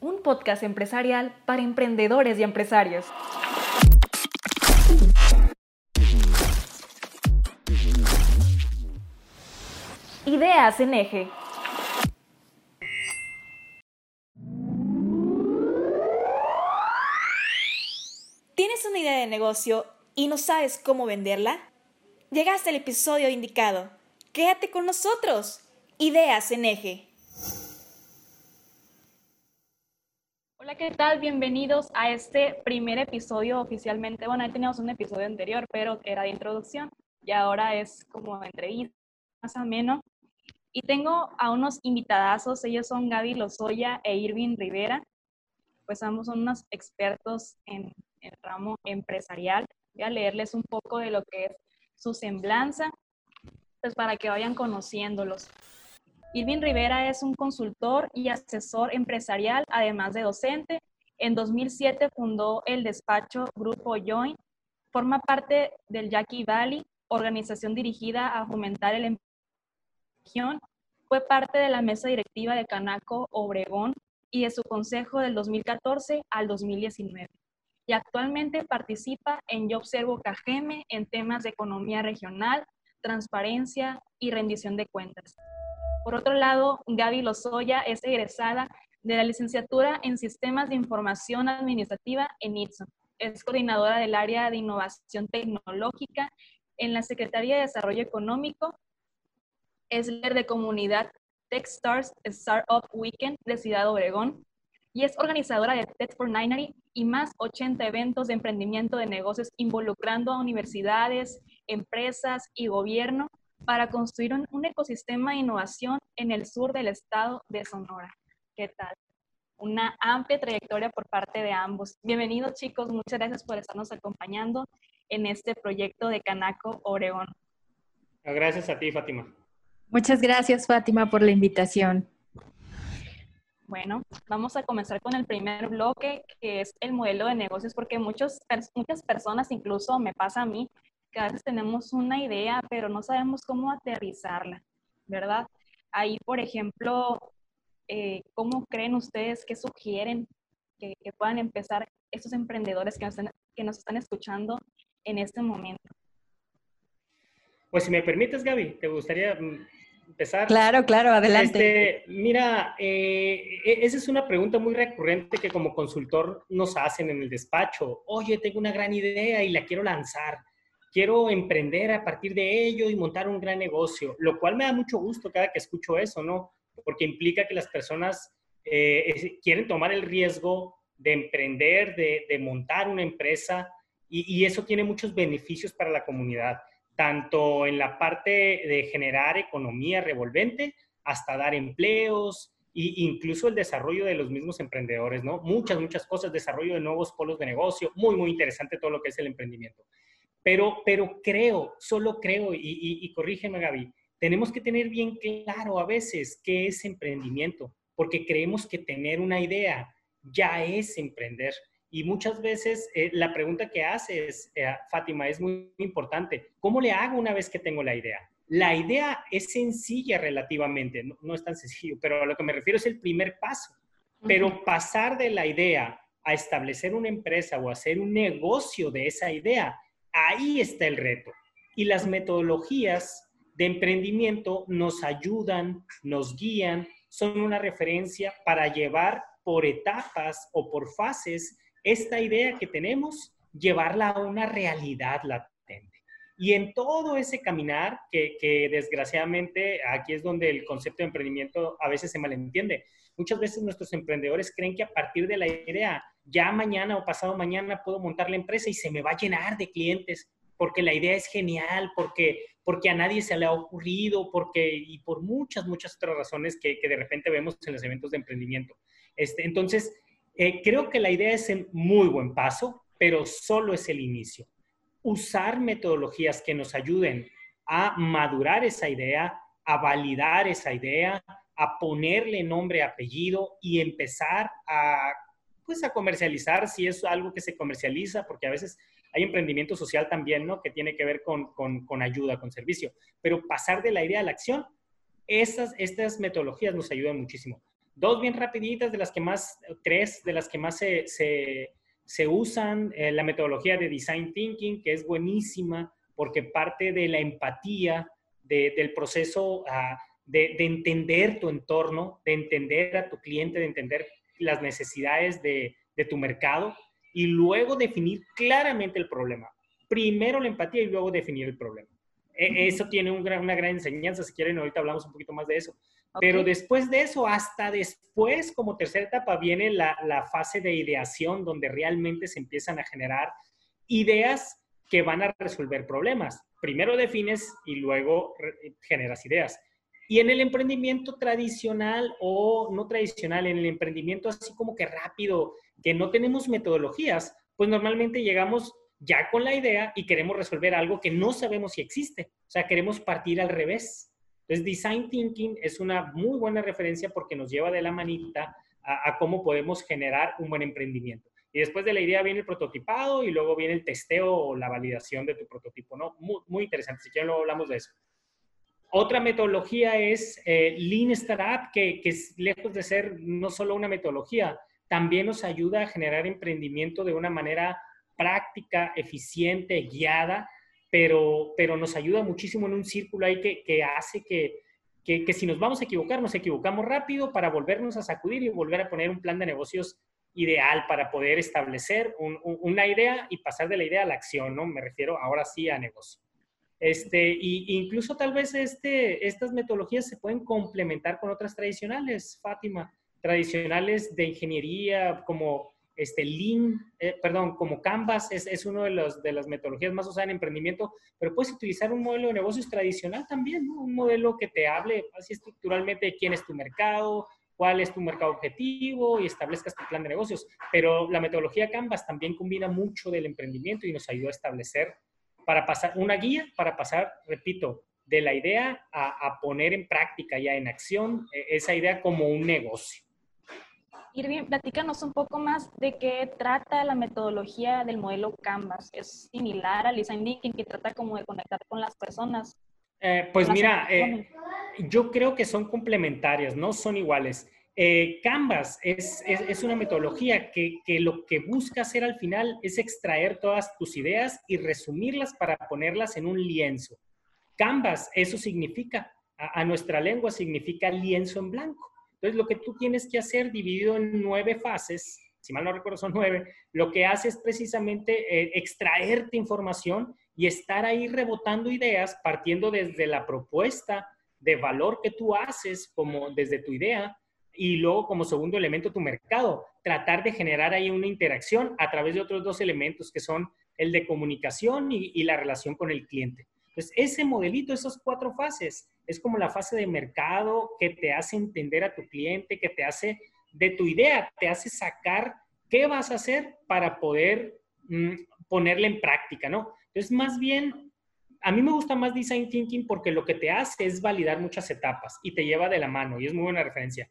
un podcast empresarial para emprendedores y empresarios. Ideas en eje. ¿Tienes una idea de negocio y no sabes cómo venderla? Llegaste al episodio indicado. Quédate con nosotros. Ideas en eje. Hola, ¿qué tal? Bienvenidos a este primer episodio oficialmente. Bueno, ahí teníamos un episodio anterior, pero era de introducción y ahora es como entrevista, más o menos. Y tengo a unos invitadazos, ellos son Gaby Lozoya e Irving Rivera. Pues ambos son unos expertos en el ramo empresarial. Voy a leerles un poco de lo que es su semblanza, pues para que vayan conociéndolos. Irving Rivera es un consultor y asesor empresarial, además de docente. En 2007 fundó el despacho Grupo Join. Forma parte del Jackie Valley, organización dirigida a fomentar el empleo. Fue parte de la mesa directiva de Canaco Obregón y de su consejo del 2014 al 2019. Y actualmente participa en Yo Observo KGM en temas de economía regional, transparencia y rendición de cuentas. Por otro lado, Gaby Lozoya es egresada de la licenciatura en Sistemas de Información Administrativa en ITSO. Es coordinadora del área de innovación tecnológica en la Secretaría de Desarrollo Económico. Es líder de comunidad TechStars Startup Weekend de Ciudad Obregón y es organizadora de Tech for Ninety y más 80 eventos de emprendimiento de negocios involucrando a universidades, empresas y gobierno para construir un, ecosistema de innovación en el sur del estado de Sonora. ¿Qué tal? Una amplia trayectoria por parte de ambos. Bienvenidos chicos, muchas gracias por estarnos acompañando en este proyecto de Canaco Oregón. Gracias a ti, Fátima. Muchas gracias, Fátima, por la invitación. Bueno, vamos a comenzar con el primer bloque, que es el modelo de negocios, porque muchos, muchas personas, incluso me pasa a mí, que a veces tenemos una idea, pero no sabemos cómo aterrizarla, ¿verdad? Ahí, por ejemplo, eh, ¿cómo creen ustedes, qué sugieren que, puedan empezar estos emprendedores que nos, están, que nos están escuchando en este momento? Pues si me permites, Gaby, ¿te gustaría mm, empezar? Claro, claro, adelante. Este, mira, eh, e, esa es una pregunta muy recurrente que como consultor nos hacen en el despacho. Oye, tengo una gran idea y la quiero lanzar quiero emprender a partir de ello y montar un gran negocio, lo cual me da mucho gusto cada que escucho eso, ¿no? Porque implica que las personas eh, quieren tomar el riesgo de emprender, de, montar una empresa y, eso tiene muchos beneficios para la comunidad, tanto en la parte de generar economía revolvente hasta dar empleos e incluso el desarrollo de los mismos emprendedores, ¿no? Muchas, muchas cosas, desarrollo de nuevos polos de negocio, muy, muy interesante todo lo que es el emprendimiento. Pero, pero creo, solo creo, y, y, corrígeme Gaby, tenemos que tener bien claro a veces qué es emprendimiento, porque creemos que tener una idea ya es emprender. Y muchas veces eh, la pregunta que haces, eh, Fátima, es muy, importante. ¿Cómo le hago una vez que tengo la idea? La idea es sencilla relativamente, no, no, es tan sencillo, pero a lo que me refiero es el primer paso. Pero pasar de la idea a establecer una empresa o hacer un negocio de esa idea Ahí está el reto. Y las metodologías de emprendimiento nos ayudan, nos guían, son una referencia para llevar por etapas o por fases esta idea que tenemos, llevarla a una realidad latente. Y en todo ese caminar, que, desgraciadamente aquí es donde el concepto de emprendimiento a veces se malentiende. Muchas veces nuestros emprendedores creen que a partir de la idea ya mañana o pasado mañana puedo montar la empresa y se me va a llenar de clientes porque la idea es genial, porque, porque a nadie se le ha ocurrido, porque, y por muchas, muchas otras razones que, que de repente vemos en los eventos de emprendimiento. Este, entonces, eh, creo que la idea es un muy buen paso, pero solo es el inicio. Usar metodologías que nos ayuden a madurar esa idea, a validar esa idea, a ponerle nombre, apellido y empezar a pues a comercializar si es algo que se comercializa, porque a veces hay emprendimiento social también, ¿no? Que tiene que ver con, con, ayuda, con servicio. Pero pasar de la idea a la acción, estas, estas metodologías nos ayudan muchísimo. dos bien rapiditas de las que más, tres de las que más se, se, usan, eh, la metodología de Design Thinking, que es buenísima porque parte de la empatía, del proceso ah, de, de, entender tu entorno, de entender a tu cliente, de entender las necesidades de, de tu mercado y luego definir claramente el problema. Primero la empatía y luego definir el problema. E, eso tiene una gran enseñanza, si quieren, ahorita hablamos un poquito más de eso. Pero después de eso, hasta después, como tercera etapa, viene la, la, fase de ideación, donde realmente se empiezan a generar ideas que van a resolver problemas. Primero defines y luego generas ideas. Y en el emprendimiento tradicional o no tradicional, en el emprendimiento así como que rápido, que no tenemos metodologías, pues normalmente llegamos ya con la idea y queremos resolver algo que no sabemos si existe. O sea, queremos partir al revés. Entonces, Design Thinking es una muy buena referencia porque nos lleva de la manita a, cómo podemos generar un buen emprendimiento. Y después de la idea viene el prototipado y luego viene el testeo o la validación de tu prototipo, ¿no? Muy, muy interesante. Si quieren, luego hablamos de eso. Otra metodología es eh, Lean Startup, que, es lejos de ser no solo una metodología, también nos ayuda a generar emprendimiento de una manera práctica, eficiente, guiada, pero, pero nos ayuda muchísimo en un círculo ahí que, que hace que, que, que, si nos vamos a equivocar, nos equivocamos rápido para volvernos a sacudir y volver a poner un plan de negocios ideal para poder establecer una idea y pasar de la idea a la acción, ¿no? Me refiero ahora sí a negocio. Este, y incluso tal vez este, estas metodologías se pueden complementar con otras tradicionales, Fátima, tradicionales de ingeniería como este Lean, eh, perdón, como Canvas es, es uno de, de las metodologías más usadas en emprendimiento, pero puedes utilizar un modelo de negocios tradicional también. Un modelo que te hable así estructuralmente de quién es tu mercado, cuál es tu mercado objetivo y establezcas tu plan de negocios. Pero la metodología Canvas también combina mucho del emprendimiento y nos ayuda a establecer, para pasar, una guía para pasar, repito, de la idea a, a poner en práctica ya en acción eh, esa idea como un negocio. Irving, platícanos un poco más de qué trata la metodología del modelo Canvas. ¿Es similar al design thinking que trata como de conectar con las personas? Eh, pues mira, eh, yo creo que son complementarias, no son iguales. Eh, Canvas es, es, una metodología que, que, lo que busca hacer al final es extraer todas tus ideas y resumirlas para ponerlas en un lienzo. Canvas, eso significa, a, a nuestra lengua significa lienzo en blanco. Entonces, lo que tú tienes que hacer dividido en nueve fases, si mal no recuerdo son nueve, lo que hace es precisamente eh, extraerte información y estar ahí rebotando ideas partiendo desde la propuesta de valor que tú haces como desde tu idea y luego como segundo elemento tu mercado, tratar de generar ahí una interacción a través de otros dos elementos que son el de comunicación y, la relación con el cliente. Entonces, ese modelito, esas cuatro fases, es como la fase de mercado que te hace entender a tu cliente, que te hace de tu idea, te hace sacar qué vas a hacer para poder mm, ponerla en práctica, ¿no? Entonces, más bien, a mí me gusta más Design Thinking porque lo que te hace es validar muchas etapas y te lleva de la mano y es muy buena referencia.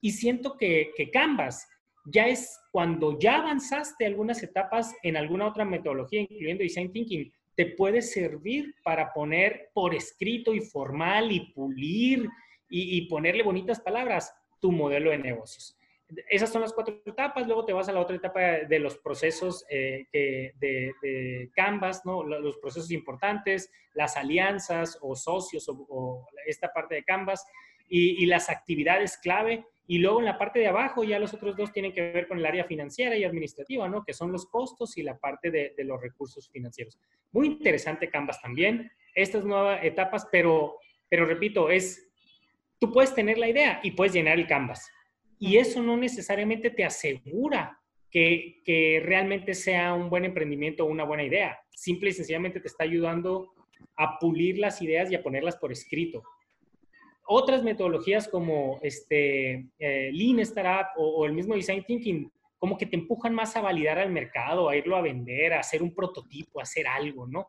Y siento que, que Canvas ya es cuando ya avanzaste algunas etapas en alguna otra metodología, incluyendo Design Thinking, te puede servir para poner por escrito y formal y pulir y, ponerle bonitas palabras tu modelo de negocios. Esas son las cuatro etapas, luego te vas a la otra etapa de los procesos eh, de, Canvas, ¿no? los procesos importantes, las alianzas o socios o, esta parte de Canvas y, y las actividades clave y luego en la parte de abajo ya los otros dos tienen que ver con el área financiera y administrativa, ¿no? Que son los costos y la parte de, los recursos financieros. Muy interesante Canvas también, estas nuevas etapas, pero, pero repito, es, tú puedes tener la idea y puedes llenar el Canvas. Y eso no necesariamente te asegura que, que realmente sea un buen emprendimiento o una buena idea. Simple y sencillamente te está ayudando a pulir las ideas y a ponerlas por escrito otras metodologías como este, eh, Lean Startup o, el mismo Design Thinking, como que te empujan más a validar al mercado, a irlo a vender, a hacer un prototipo, a hacer algo, ¿no?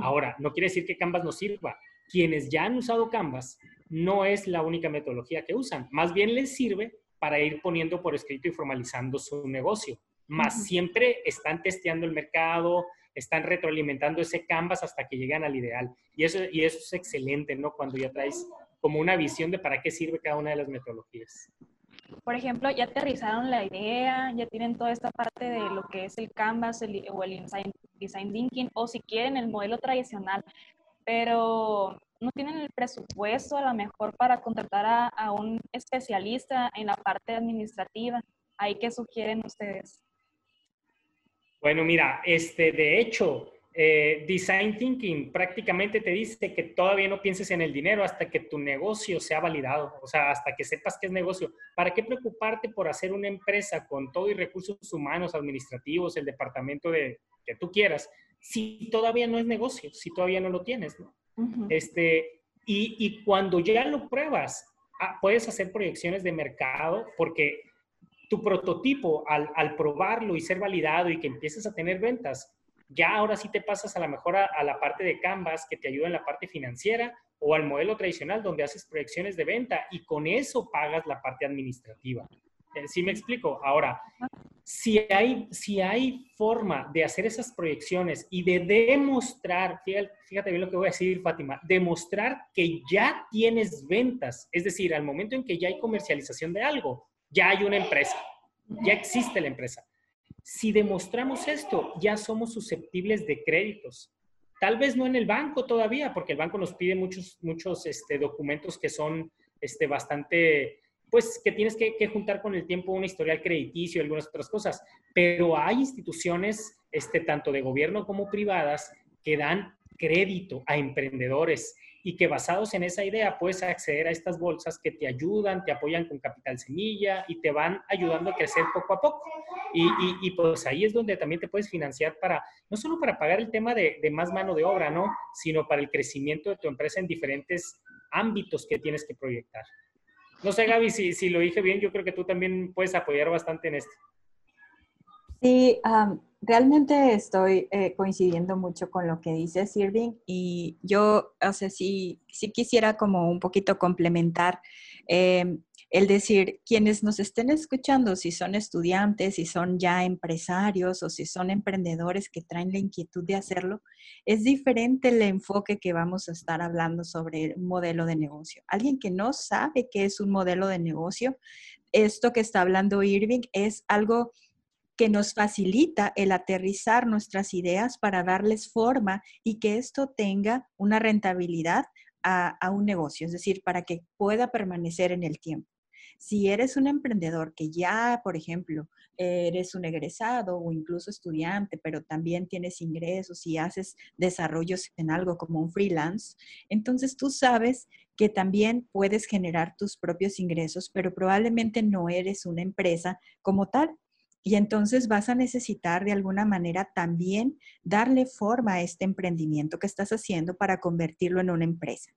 Ahora, no quiere decir que Canvas no sirva. Quienes ya han usado Canvas no es la única metodología que usan. Más bien les sirve para ir poniendo por escrito y formalizando su negocio. Más siempre están testeando el mercado, están retroalimentando ese Canvas hasta que llegan al ideal. Y eso, y eso es excelente, ¿no? Cuando ya traes como una visión de para qué sirve cada una de las metodologías. por ejemplo, ya aterrizaron la idea, ya tienen toda esta parte de lo que es el Canvas o el design, design Thinking, o si quieren el modelo tradicional, pero no tienen el presupuesto a lo mejor para contratar a, a un especialista en la parte administrativa. ¿Ahí qué sugieren ustedes? Bueno, mira, este, de hecho, eh, design thinking prácticamente te dice que todavía no pienses en el dinero hasta que tu negocio sea validado, o sea, hasta que sepas que es negocio. ¿Para qué preocuparte por hacer una empresa con todo y recursos humanos, administrativos, el departamento de que tú quieras, si todavía no es negocio, si todavía no lo tienes, ¿no? este, y, y, cuando ya lo pruebas, ah, puedes hacer proyecciones de mercado porque tu prototipo, al, al probarlo y ser validado y que empieces a tener ventas, ya ahora sí te pasas a la mejor a, la parte de Canvas que te ayuda en la parte financiera o al modelo tradicional donde haces proyecciones de venta y con eso pagas la parte administrativa. Eh, ¿Sí me explico? Ahora, si hay, si hay forma de hacer esas proyecciones y de demostrar, fíjate, fíjate bien lo que voy a decir, Fátima, demostrar que ya tienes ventas, es decir, al momento en que ya hay comercialización de algo, ya hay una empresa, ya existe la empresa. Si demostramos esto, ya somos susceptibles de créditos. Tal vez no en el banco todavía, porque el banco nos pide muchos, muchos este, documentos que son este, bastante, pues que tienes que, juntar con el tiempo un historial crediticio y algunas otras cosas. Pero hay instituciones, este, tanto de gobierno como privadas, que dan crédito a emprendedores y que basados en esa idea puedes acceder a estas bolsas que te ayudan, te apoyan con capital semilla y te van ayudando a crecer poco a poco. Y, y, pues ahí es donde también te puedes financiar para, no solo para pagar el tema de, de, más mano de obra, ¿no? Sino para el crecimiento de tu empresa en diferentes ámbitos que tienes que proyectar. No sé, Gaby, si, si lo dije bien, yo creo que tú también puedes apoyar bastante en esto. Sí, realmente estoy eh, coincidiendo mucho con lo que dice Irving y yo, o sea, sí, quisiera como un poquito complementar em, el decir, quienes nos estén escuchando, si son estudiantes, si son ya empresarios o si son emprendedores que traen la inquietud de hacerlo, es diferente el enfoque que vamos a estar hablando sobre un modelo de negocio. Alguien que no sabe qué es un modelo de negocio, esto que está hablando Irving es algo que nos facilita el aterrizar nuestras ideas para darles forma y que esto tenga una rentabilidad a, un negocio, es decir, para que pueda permanecer en el tiempo. Si eres un emprendedor que ya, por ejemplo, eres un egresado o incluso estudiante, pero también tienes ingresos y haces desarrollos en algo como un freelance, entonces tú sabes que también puedes generar tus propios ingresos, pero probablemente no eres una empresa como tal. Y entonces vas a necesitar de alguna manera también darle forma a este emprendimiento que estás haciendo para convertirlo en una empresa.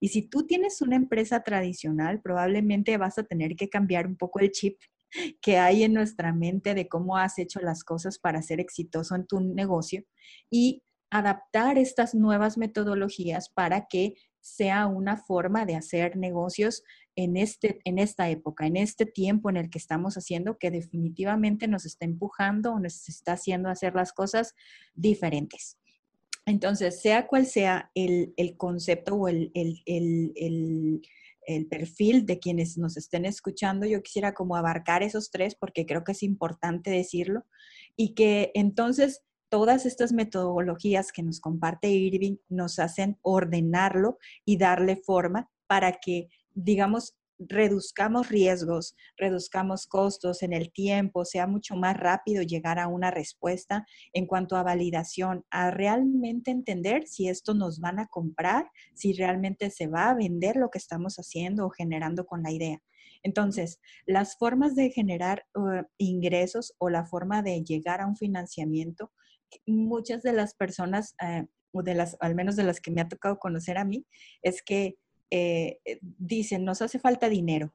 Y si tú tienes una empresa tradicional, probablemente vas a tener que cambiar un poco el chip que hay en nuestra mente de cómo has hecho las cosas para ser exitoso en tu negocio y adaptar estas nuevas metodologías para que sea una forma de hacer negocios en, este, en esta época, en este tiempo en el que estamos haciendo, que definitivamente nos está empujando o nos está haciendo hacer las cosas diferentes. Entonces, sea cual sea el, concepto o el, el, perfil de quienes nos estén escuchando, yo quisiera como abarcar esos tres porque creo que es importante decirlo y que entonces todas estas metodologías que nos comparte Irving nos hacen ordenarlo y darle forma para que digamos, reduzcamos riesgos, reduzcamos costos en el tiempo, sea mucho más rápido llegar a una respuesta en cuanto a validación, a realmente entender si esto nos van a comprar, si realmente se va a vender lo que estamos haciendo o generando con la idea. Entonces, las formas de generar uh, ingresos o la forma de llegar a un financiamiento, muchas de las personas, eh, o de las, al menos de las que me ha tocado conocer a mí, es que eh, eh, dicen, nos hace falta dinero.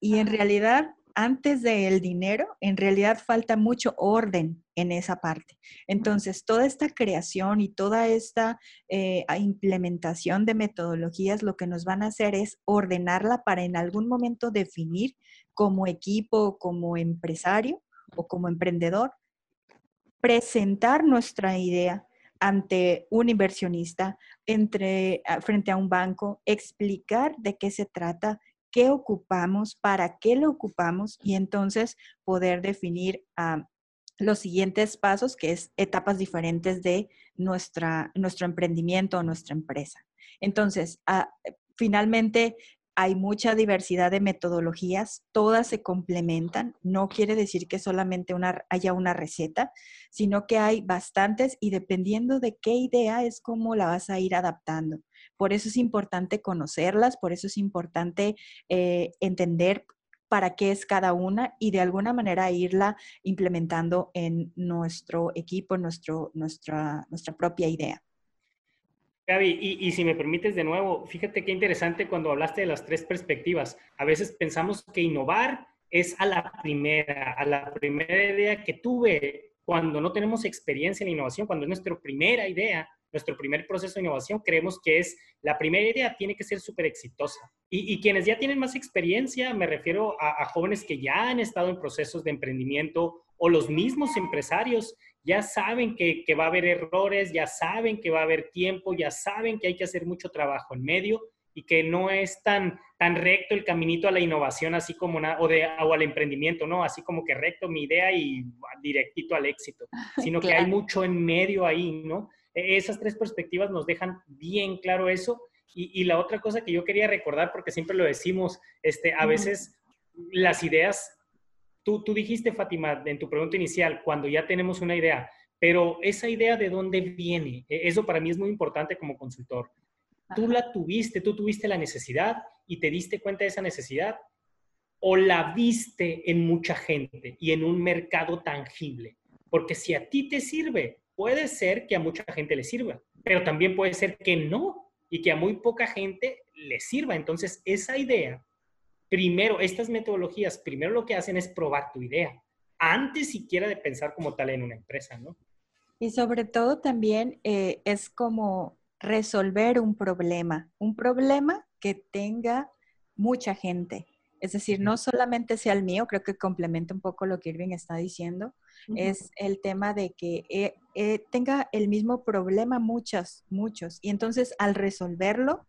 Y en realidad, antes del dinero, en realidad falta mucho orden en esa parte. Entonces, toda esta creación y toda esta eh, implementación de metodologías lo que nos van a hacer es ordenarla para en algún momento definir como equipo, como empresario o como emprendedor, presentar nuestra idea, ante un inversionista, entre, ah, frente a un banco, explicar de qué se trata, qué ocupamos, para qué lo ocupamos y entonces poder definir ah, los siguientes pasos, que es etapas diferentes de nuestra, nuestro emprendimiento o nuestra empresa. Entonces, ah, finalmente, hay mucha diversidad de metodologías, todas se complementan. No quiere decir que solamente una, haya una receta, sino que hay bastantes y dependiendo de qué idea es cómo la vas a ir adaptando. Por eso es importante conocerlas, por eso es importante eh, entender para qué es cada una y de alguna manera irla implementando en nuestro equipo, nuestro, nuestra, nuestra propia idea. Y, si me permites de nuevo, fíjate qué interesante cuando hablaste de las tres perspectivas. A veces pensamos que innovar es a la primera, a la primera idea que tuve cuando no tenemos experiencia en innovación, cuando es nuestra primera idea, nuestro primer proceso de innovación, creemos que es la primera idea, tiene que ser súper exitosa. Y, quienes ya tienen más experiencia, me refiero a jóvenes que ya han estado en procesos de emprendimiento o los mismos empresarios ya saben que, va a haber errores, ya saben que va a haber tiempo, ya saben que hay que hacer mucho trabajo en medio y que no es tan, tan recto el caminito a la innovación, así como o, de, o al emprendimiento, ¿no? Así como que recto mi idea y directito al éxito, sino que hay mucho en medio ahí, ¿no? E, esas tres perspectivas nos dejan bien claro eso. Y, la otra cosa que yo quería recordar, porque siempre lo decimos, este, a veces las ideas Tú, dijiste, Fátima, en tu pregunta inicial, cuando ya tenemos una idea, pero esa idea de dónde viene, e, eso para mí es muy importante como consultor. Tú la tuviste, tú tuviste la necesidad y te diste cuenta de esa necesidad o la viste en mucha gente y en un mercado tangible. Porque si a ti te sirve, puede ser que a mucha gente le sirva, pero también puede ser que no y que a muy poca gente le sirva. Entonces, esa idea primero, estas metodologías, primero lo que hacen es probar tu idea, antes siquiera de pensar como tal en una empresa, ¿no? Y sobre todo también eh, es como resolver un problema, un problema que tenga mucha gente. Es decir, no solamente sea el mío, creo que complementa un poco lo que Irving está diciendo, es el tema de que eh, eh, tenga el mismo problema muchas, muchos. Y entonces al resolverlo,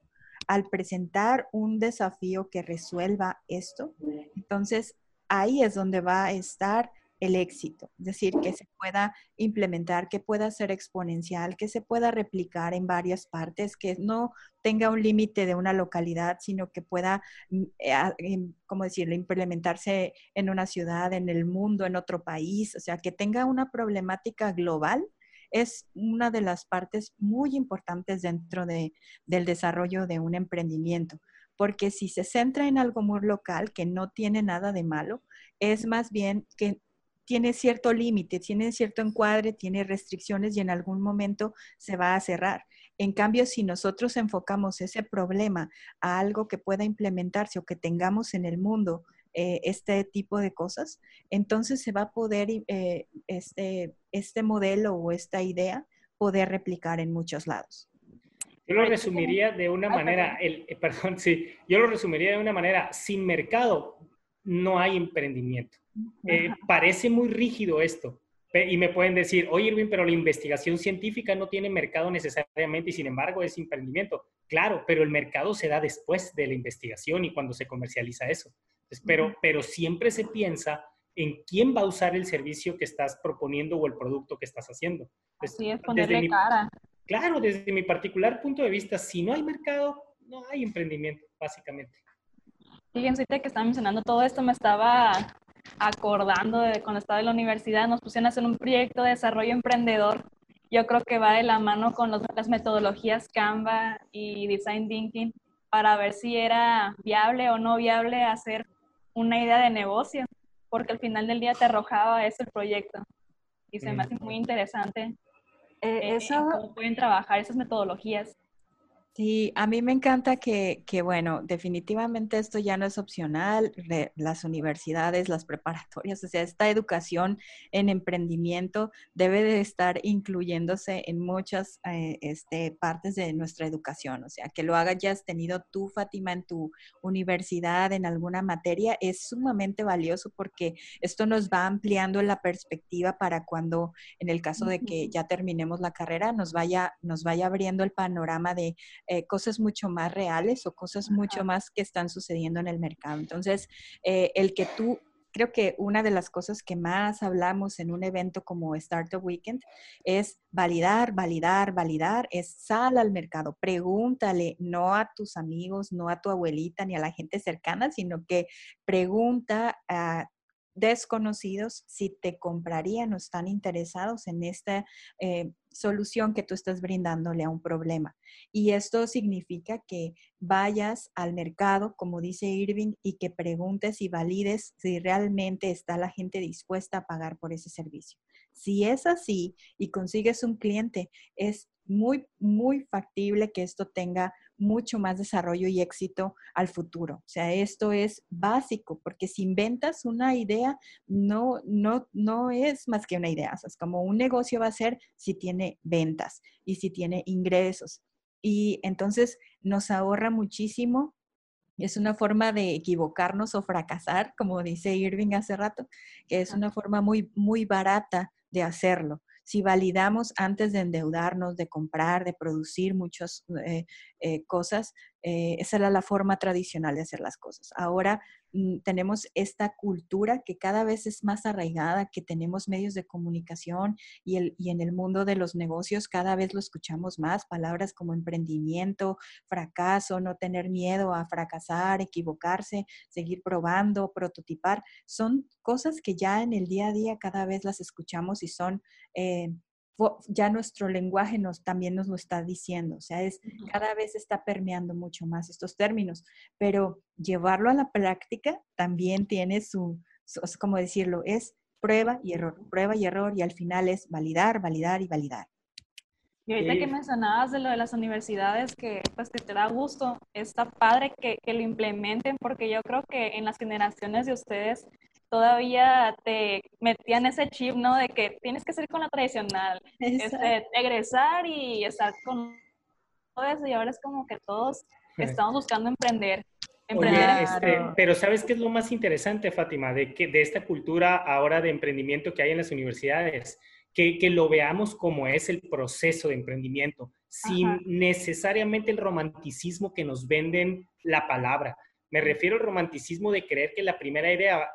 al presentar un desafío que resuelva esto, entonces ahí es donde va a estar el éxito, es decir, que se pueda implementar, que pueda ser exponencial, que se pueda replicar en varias partes, que no tenga un límite de una localidad, sino que pueda, mm, eh, ¿cómo decirlo?, implementarse en una ciudad, en el mundo, en otro país, o sea, que tenga una problemática global es una de las partes muy importantes dentro de, del desarrollo de un emprendimiento, porque si se centra en algo muy local, que no tiene nada de malo, es más bien que tiene cierto límite, tiene cierto encuadre, tiene restricciones y en algún momento se va a cerrar. En cambio, si nosotros enfocamos ese problema a algo que pueda implementarse o que tengamos en el mundo eh, este tipo de cosas, entonces se va a poder eh, este, este modelo o esta idea poder replicar en muchos lados. Yo lo resumiría de una manera, el, eh, perdón, sí, yo lo resumiría de una manera, sin mercado no hay emprendimiento. parece muy rígido esto, y me pueden decir, oye Irving, pero la investigación científica no tiene mercado necesariamente y sin embargo es emprendimiento. Claro, pero el mercado se da después de la investigación y cuando se comercializa eso pero, pero siempre se piensa en quién va a usar el servicio que estás proponiendo o el producto que estás haciendo. Así es, ponerle cara. Claro, desde mi particular punto de vista, si no hay mercado, no hay emprendimiento, básicamente. Fíjense que estaba mencionando todo esto, me estaba acordando de cuando estaba en la universidad, nos pusieron a hacer un proyecto de desarrollo emprendedor. Yo creo que va de la mano con las metodologías Canva y Design Thinking para ver si era viable o no viable hacer una idea de negocio, porque al final del día te arrojaba ese proyecto. Y se me hace muy interesante eh, eh, eso, cómo pueden trabajar esas metodologías. Sí, a mí me encanta que, bueno, definitivamente esto ya no es opcional, las universidades, las preparatorias, o sea, esta educación en emprendimiento debe de estar incluyéndose en muchas eh, este, partes de nuestra educación, o sea, que lo hagas ya has tenido tú, Fátima, en tu universidad, en alguna materia, es sumamente valioso porque esto nos va ampliando la perspectiva para cuando, en el caso de que ya terminemos la carrera, nos vaya, nos vaya abriendo el panorama de eh, cosas mucho más reales o cosas mucho más que están sucediendo en el mercado. Entonces, eh, el que tú creo que una de las cosas que más hablamos en un evento como Startup Weekend es validar, validar, validar, es sal al mercado, pregúntale, no a tus amigos, no a tu abuelita ni a la gente cercana, sino que pregunta a desconocidos si te comprarían o están interesados en esta eh, solución que tú estás brindándole a un problema. Y esto significa que vayas al mercado, como dice Irving, y que preguntes y valides si realmente está la gente dispuesta a pagar por ese servicio. Si es así y consigues un cliente, es muy, muy factible que esto tenga mucho más desarrollo y éxito al futuro. O sea, esto es básico, porque si inventas una idea, no, no, no es más que una idea. O sea, es como un negocio va a ser si tiene ventas y si tiene ingresos. Y entonces nos ahorra muchísimo. Es una forma de equivocarnos o fracasar, como dice Irving hace rato, que es una forma muy, muy barata de hacerlo si validamos antes de endeudarnos, de comprar, de producir muchas eh, eh, cosas, eh, esa era la forma tradicional de hacer las cosas. Ahora mm, tenemos esta cultura que cada vez es más arraigada, que tenemos medios de comunicación y, el, y en el mundo de los negocios cada vez lo escuchamos más, palabras como emprendimiento, fracaso, no tener miedo a fracasar, equivocarse, seguir probando, prototipar, son cosas que ya en el día a día cada vez las escuchamos y son... Eh, ya nuestro lenguaje nos, también nos lo está diciendo, o sea, es, cada vez está permeando mucho más estos términos, pero llevarlo a la práctica también tiene su, como decirlo, es prueba y error, prueba y error y al final es validar, validar y validar. Y ahorita que mencionabas de lo de las universidades, que pues que te da gusto, está padre que, que lo implementen porque yo creo que en las generaciones de ustedes todavía te metían ese chip, ¿no? De que tienes que ser con la tradicional, este, egresar y estar con todo eso, y ahora es como que todos estamos buscando emprender. emprender este, pero ¿sabes qué es lo más interesante, Fátima, de, que, de esta cultura ahora de emprendimiento que hay en las universidades? Que, que lo veamos como es el proceso de emprendimiento, sin necesariamente el romanticismo que nos venden la palabra. Me refiero al romanticismo de creer que la primera idea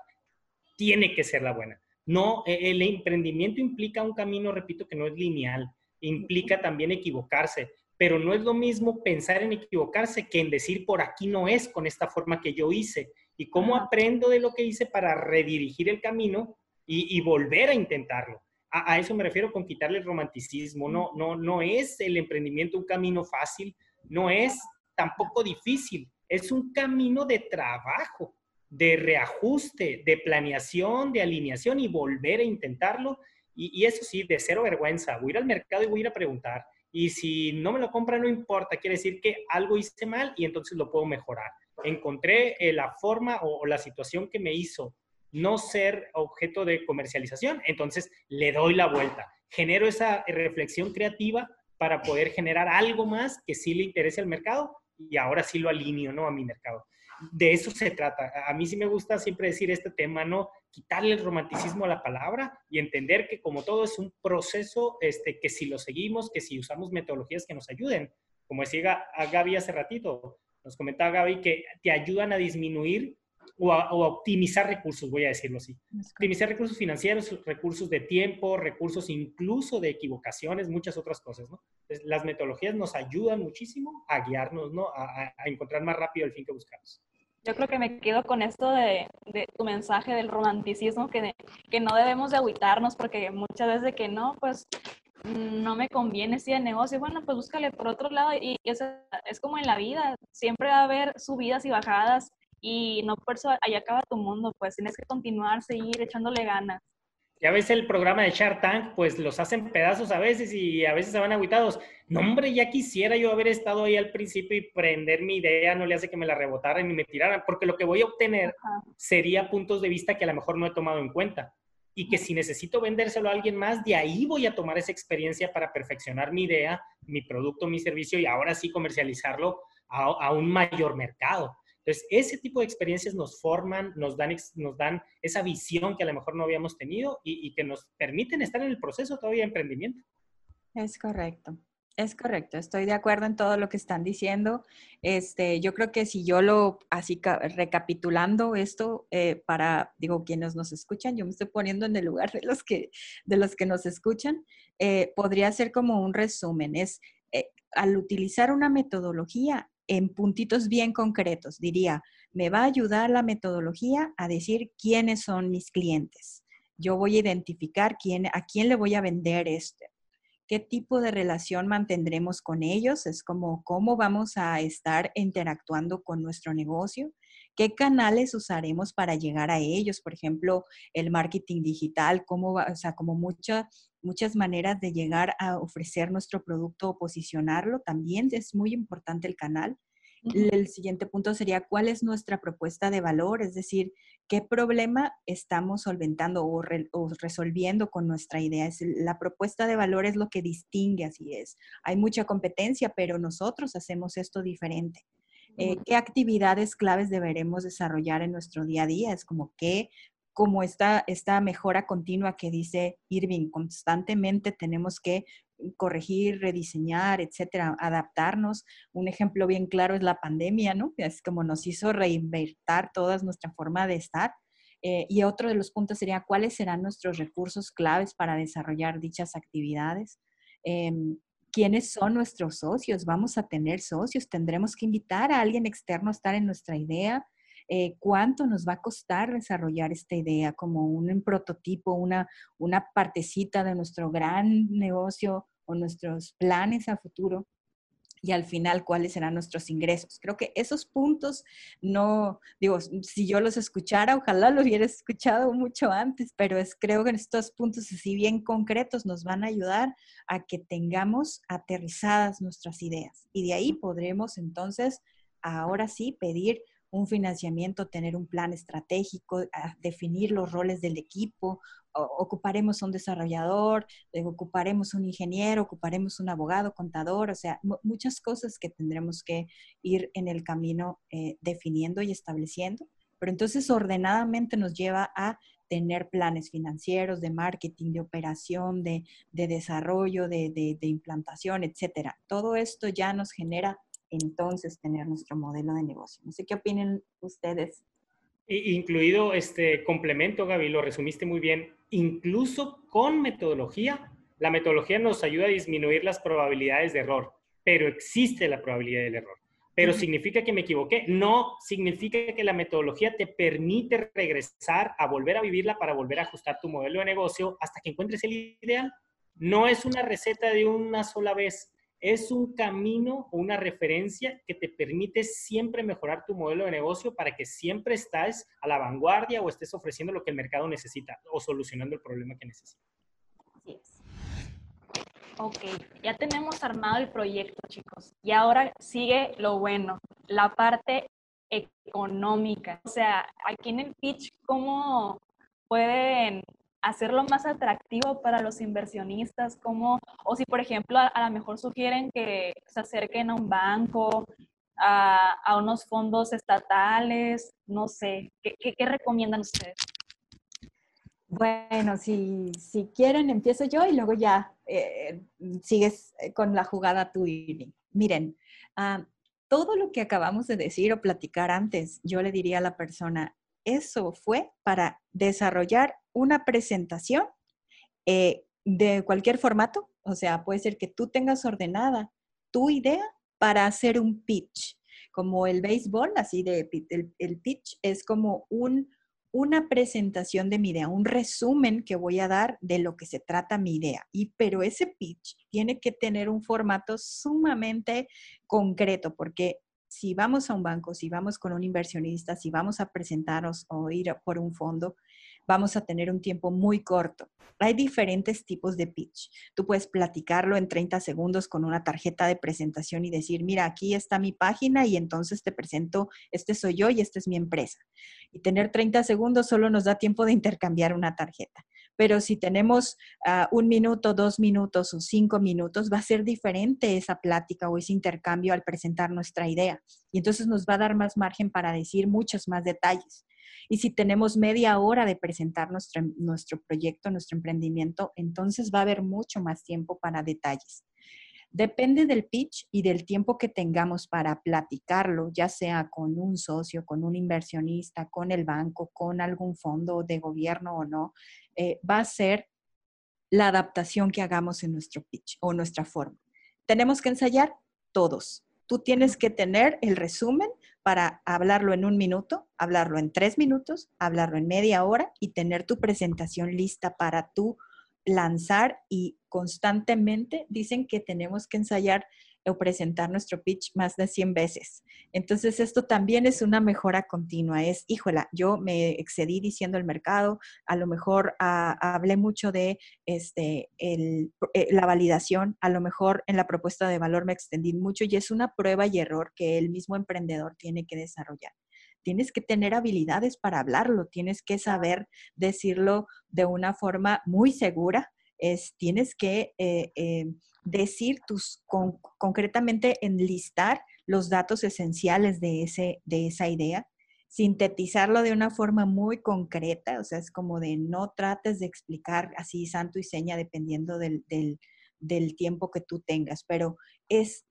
tiene que ser la buena. No, e, el emprendimiento implica un camino, repito, que no es lineal, implica también equivocarse, pero no es lo mismo pensar en equivocarse que en decir por aquí no es con esta forma que yo hice y cómo aprendo de lo que hice para redirigir el camino y, volver a intentarlo. A, eso me refiero con quitarle el romanticismo. No, no, no es el emprendimiento un camino fácil, no es tampoco difícil, es un camino de trabajo de reajuste, de planeación, de alineación y volver a intentarlo. Y, eso sí, de cero vergüenza. Voy al mercado y voy a preguntar. Y si no me lo compra, no importa. Quiere decir que algo hice mal y entonces lo puedo mejorar. Encontré eh, la forma o, la situación que me hizo no ser objeto de comercialización, entonces le doy la vuelta. Genero esa reflexión creativa para poder generar algo más que sí le interese al mercado y ahora sí lo alineo ¿no? a mi mercado de eso se trata. A mí sí me gusta siempre decir este tema, ¿no? Quitarle el romanticismo a la palabra y entender que como todo es un proceso, este, que si lo seguimos, que si usamos metodologías que nos ayuden, como decía Gaby hace ratito, nos comentaba Gaby que te ayudan a disminuir o a, optimizar recursos, voy a decirlo así. Optimizar recursos financieros, recursos de tiempo, recursos incluso de equivocaciones, muchas otras cosas, ¿no? las metodologías nos ayudan muchísimo a guiarnos, ¿no? A, encontrar más rápido el fin que buscamos. Yo creo que me quedo con esto de, tu mensaje del romanticismo, que, que no debemos de agüitarnos porque muchas veces de que no, pues no me conviene si de negocio, bueno, pues búscale por otro lado y es, es como en la vida, siempre va a haber subidas y bajadas y no por eso ahí acaba tu mundo, pues tienes que continuar, seguir echándole ganas. Ya ves el programa de Shark Tank, pues los hacen pedazos a veces y a veces se van aguitados. No, hombre, ya quisiera yo haber estado ahí al principio y prender mi idea, no le hace que me la rebotaran y me tiraran, porque lo que voy a obtener sería puntos de vista que a lo mejor no he tomado en cuenta. Y que si necesito vendérselo a alguien más, de ahí voy a tomar esa experiencia para perfeccionar mi idea, mi producto, mi servicio y ahora sí comercializarlo a un mayor mercado. Entonces, ese tipo de experiencias nos forman, nos dan, nos dan esa visión que a lo mejor no habíamos tenido y, que nos permiten estar en el proceso todavía de emprendimiento. Es correcto. Es correcto, estoy de acuerdo en todo lo que están diciendo. Este, yo creo que si yo lo, así recapitulando esto, eh, para, digo, quienes nos escuchan, yo me estoy poniendo en el lugar de los que, de los que nos escuchan, eh, podría ser como un resumen. Es, eh, al utilizar una metodología en puntitos bien concretos, diría, me va a ayudar la metodología a decir quiénes son mis clientes. Yo voy a identificar quién, a quién le voy a vender este, qué tipo de relación mantendremos con ellos, es como cómo vamos a estar interactuando con nuestro negocio, qué canales usaremos para llegar a ellos, por ejemplo, el marketing digital, cómo va, o sea, como muchas muchas maneras de llegar a ofrecer nuestro producto o posicionarlo, también es muy importante el canal. El siguiente punto sería cuál es nuestra propuesta de valor, es decir, qué problema estamos solventando o, resolviendo con nuestra idea. Es, la propuesta de valor es lo que distingue, así es. Hay mucha competencia, pero nosotros hacemos esto diferente. Eh, ¿Qué actividades claves deberemos desarrollar en nuestro día a día? Es como que como esta, esta mejora continua que dice Irving, constantemente tenemos que corregir, rediseñar, etcétera, adaptarnos. Un ejemplo bien claro es la pandemia, ¿no? Es como nos hizo reinventar toda nuestra forma de estar. Eh, y otro de los puntos sería cuáles serán nuestros recursos claves para desarrollar dichas actividades. Em, ¿Quiénes son nuestros socios? ¿Vamos a tener socios? ¿Tendremos que invitar a alguien externo a estar en nuestra idea? Eh, cuánto nos va a costar desarrollar esta idea como un, prototipo, una, una partecita de nuestro gran negocio o nuestros planes a futuro y al final cuáles serán nuestros ingresos. Creo que esos puntos no, digo, si yo los escuchara, ojalá los hubiera escuchado mucho antes, pero es, creo que estos puntos así bien concretos nos van a ayudar a que tengamos aterrizadas nuestras ideas y de ahí podremos entonces ahora sí pedir un financiamiento, tener un plan estratégico, definir los roles del equipo, ocuparemos un desarrollador, eh, ocuparemos un ingeniero, ocuparemos un abogado, contador, o sea, muchas cosas que tendremos que ir en el camino eh, definiendo y estableciendo. Pero entonces ordenadamente nos lleva a tener planes financieros, de marketing, de operación, de, desarrollo, de, de implantación, etcétera. Todo esto ya nos genera entonces tener nuestro modelo de negocio. No sé qué opinen ustedes. Incluido este complemento, Gaby, lo resumiste muy bien. Incluso con metodología, la metodología nos ayuda a disminuir las probabilidades de error, pero existe la probabilidad del error. Pero significa que me equivoqué. No significa que la metodología te permite regresar a volver a vivirla para volver a ajustar tu modelo de negocio hasta que encuentres el ideal. No es una receta de una sola vez es un camino o una referencia que te permite siempre mejorar tu modelo de negocio para que siempre estés a la vanguardia o estés ofreciendo lo que el mercado necesita o solucionando el problema que necesita. Así es. Ok, ya tenemos armado el proyecto, chicos. Y ahora sigue lo bueno, la parte económica. O sea, aquí en el pitch, ¿cómo pueden hacerlo más atractivo para los inversionistas, como, o si por ejemplo a, lo mejor sugieren que se acerquen a un banco, a, a unos fondos estatales, no sé, ¿qué, qué, recomiendan ustedes? Bueno, si, si, quieren, empiezo yo y luego ya eh, sigues con la jugada tú, Miren, ah, todo lo que acabamos de decir o platicar antes, yo le diría a la persona, eso fue para desarrollar una presentación eh, de cualquier formato. O sea, puede ser que tú tengas ordenada tu idea para hacer un pitch. Como el béisbol, así de el, pitch es como un, una presentación de mi idea, un resumen que voy a dar de lo que se trata mi idea. Y pero ese pitch tiene que tener un formato sumamente concreto porque si vamos a un banco, si vamos con un inversionista, si vamos a presentarnos o ir por un fondo, vamos a tener un tiempo muy corto. Hay diferentes tipos de pitch. Tú puedes platicarlo en 30 segundos con una tarjeta de presentación y decir, mira, aquí está mi página y entonces te presento, este soy yo y esta es mi empresa. Y tener 30 segundos solo nos da tiempo de intercambiar una tarjeta pero si tenemos ah, un minuto, dos minutos o cinco minutos, va a ser diferente esa plática o ese intercambio al presentar nuestra idea. Y entonces nos va a dar más margen para decir muchos más detalles. Y si tenemos media hora de presentar nuestro, nuestro proyecto, nuestro emprendimiento, entonces va a haber mucho más tiempo para detalles. Depende del pitch y del tiempo que tengamos para platicarlo, ya sea con un socio, con un inversionista, con el banco, con algún fondo de gobierno o no, eh, va a ser la adaptación que hagamos en nuestro pitch o nuestra forma. Tenemos que ensayar todos. Tú tienes que tener el resumen para hablarlo en un minuto, hablarlo en tres minutos, hablarlo en media hora y tener tu presentación lista para tú lanzar y constantemente dicen que tenemos que ensayar o presentar nuestro pitch más de 100 veces. Entonces, esto también es una mejora continua. Es, híjola, yo me excedí diciendo el mercado, a lo mejor ah, hablé mucho de este, el, eh, la validación, a lo mejor en la propuesta de valor me extendí mucho y es una prueba y error que el mismo emprendedor tiene que desarrollar tienes que tener habilidades para hablarlo, tienes que saber decirlo de una forma muy segura, es, tienes que eh, eh, decir tus, concretamente enlistar los datos esenciales de, ese, de esa idea, sintetizarlo de una forma muy concreta, o sea, es como de no trates de explicar así santo y seña dependiendo del, del, del tiempo que tú tengas, pero es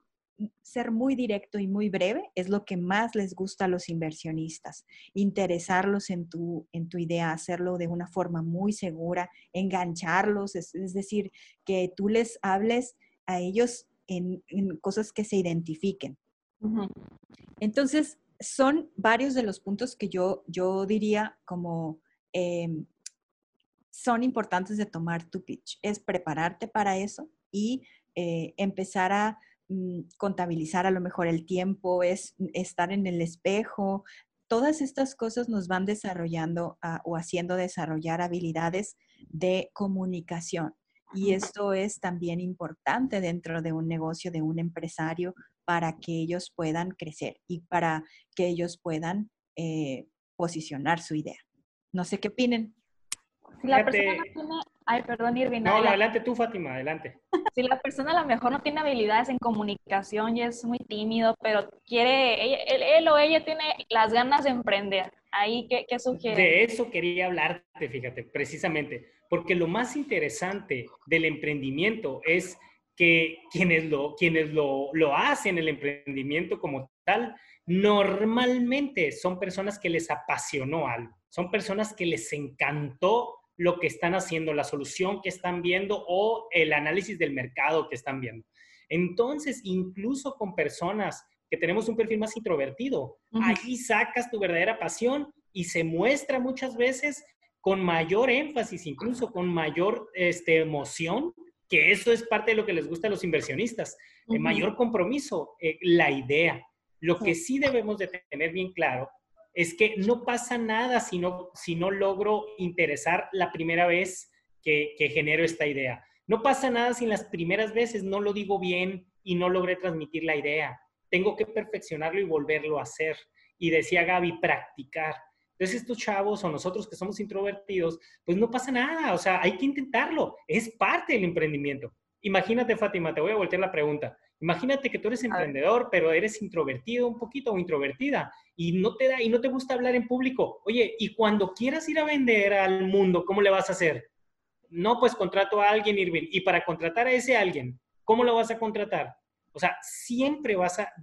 ser muy directo y muy breve es lo que más les gusta a los inversionistas. Interesarlos en tu, en tu idea, hacerlo de una forma muy segura, engancharlos, es, decir, que tú les hables a ellos en, cosas que se identifiquen. Entonces, son varios de los puntos que yo, yo diría como em, son importantes de tomar tu pitch. Es prepararte para eso y eh, empezar a Mm, contabilizar a lo mejor el tiempo, es estar en el espejo. Todas estas cosas nos van desarrollando ah, o haciendo desarrollar habilidades de comunicación. Y esto es también importante dentro de un negocio, de un empresario, para que ellos puedan crecer y para que ellos puedan eh, posicionar su idea. No sé qué opinen. Si la persona no tiene... Ay, perdón, Irving. No, adelante tú, Fátima, adelante. Si la persona a lo mejor no tiene habilidades en comunicación y es muy tímido, pero quiere, él, o ella tiene las ganas de emprender, ¿ahí qué, qué sugiere? De eso quería hablarte, fíjate, precisamente, porque lo más interesante del emprendimiento es que quienes lo, quienes lo, lo hacen, el emprendimiento como tal, normalmente son personas que les apasionó algo, son personas que les encantó lo que están haciendo, la solución que están viendo o el análisis del mercado que están viendo. Entonces, incluso con personas que tenemos un perfil más introvertido, ahí sacas tu verdadera pasión y se muestra muchas veces con mayor énfasis, incluso con mayor este, emoción, que eso es parte de lo que les gusta a los inversionistas, el mayor compromiso, eh, la idea. Lo que sí debemos de tener bien claro es que no pasa nada si no, si no logro interesar la primera vez que, que genero esta idea. No pasa nada si en las primeras veces no lo digo bien y no logré transmitir la idea. Tengo que perfeccionarlo y volverlo a hacer. Y decía Gaby, practicar. Entonces estos chavos o nosotros que somos introvertidos, pues no pasa nada, o sea, hay que intentarlo, es parte del emprendimiento. Imagínate, Fátima, te voy a voltear la pregunta. Imagínate que tú eres emprendedor, pero eres introvertido un poquito o introvertida y no te da y no te gusta hablar en público. Oye, y cuando quieras ir a vender al mundo, ¿cómo le vas a hacer? No, pues contrato a alguien, Irving. Y para contratar a ese alguien, ¿cómo lo vas a contratar? O sea, siempre vas a,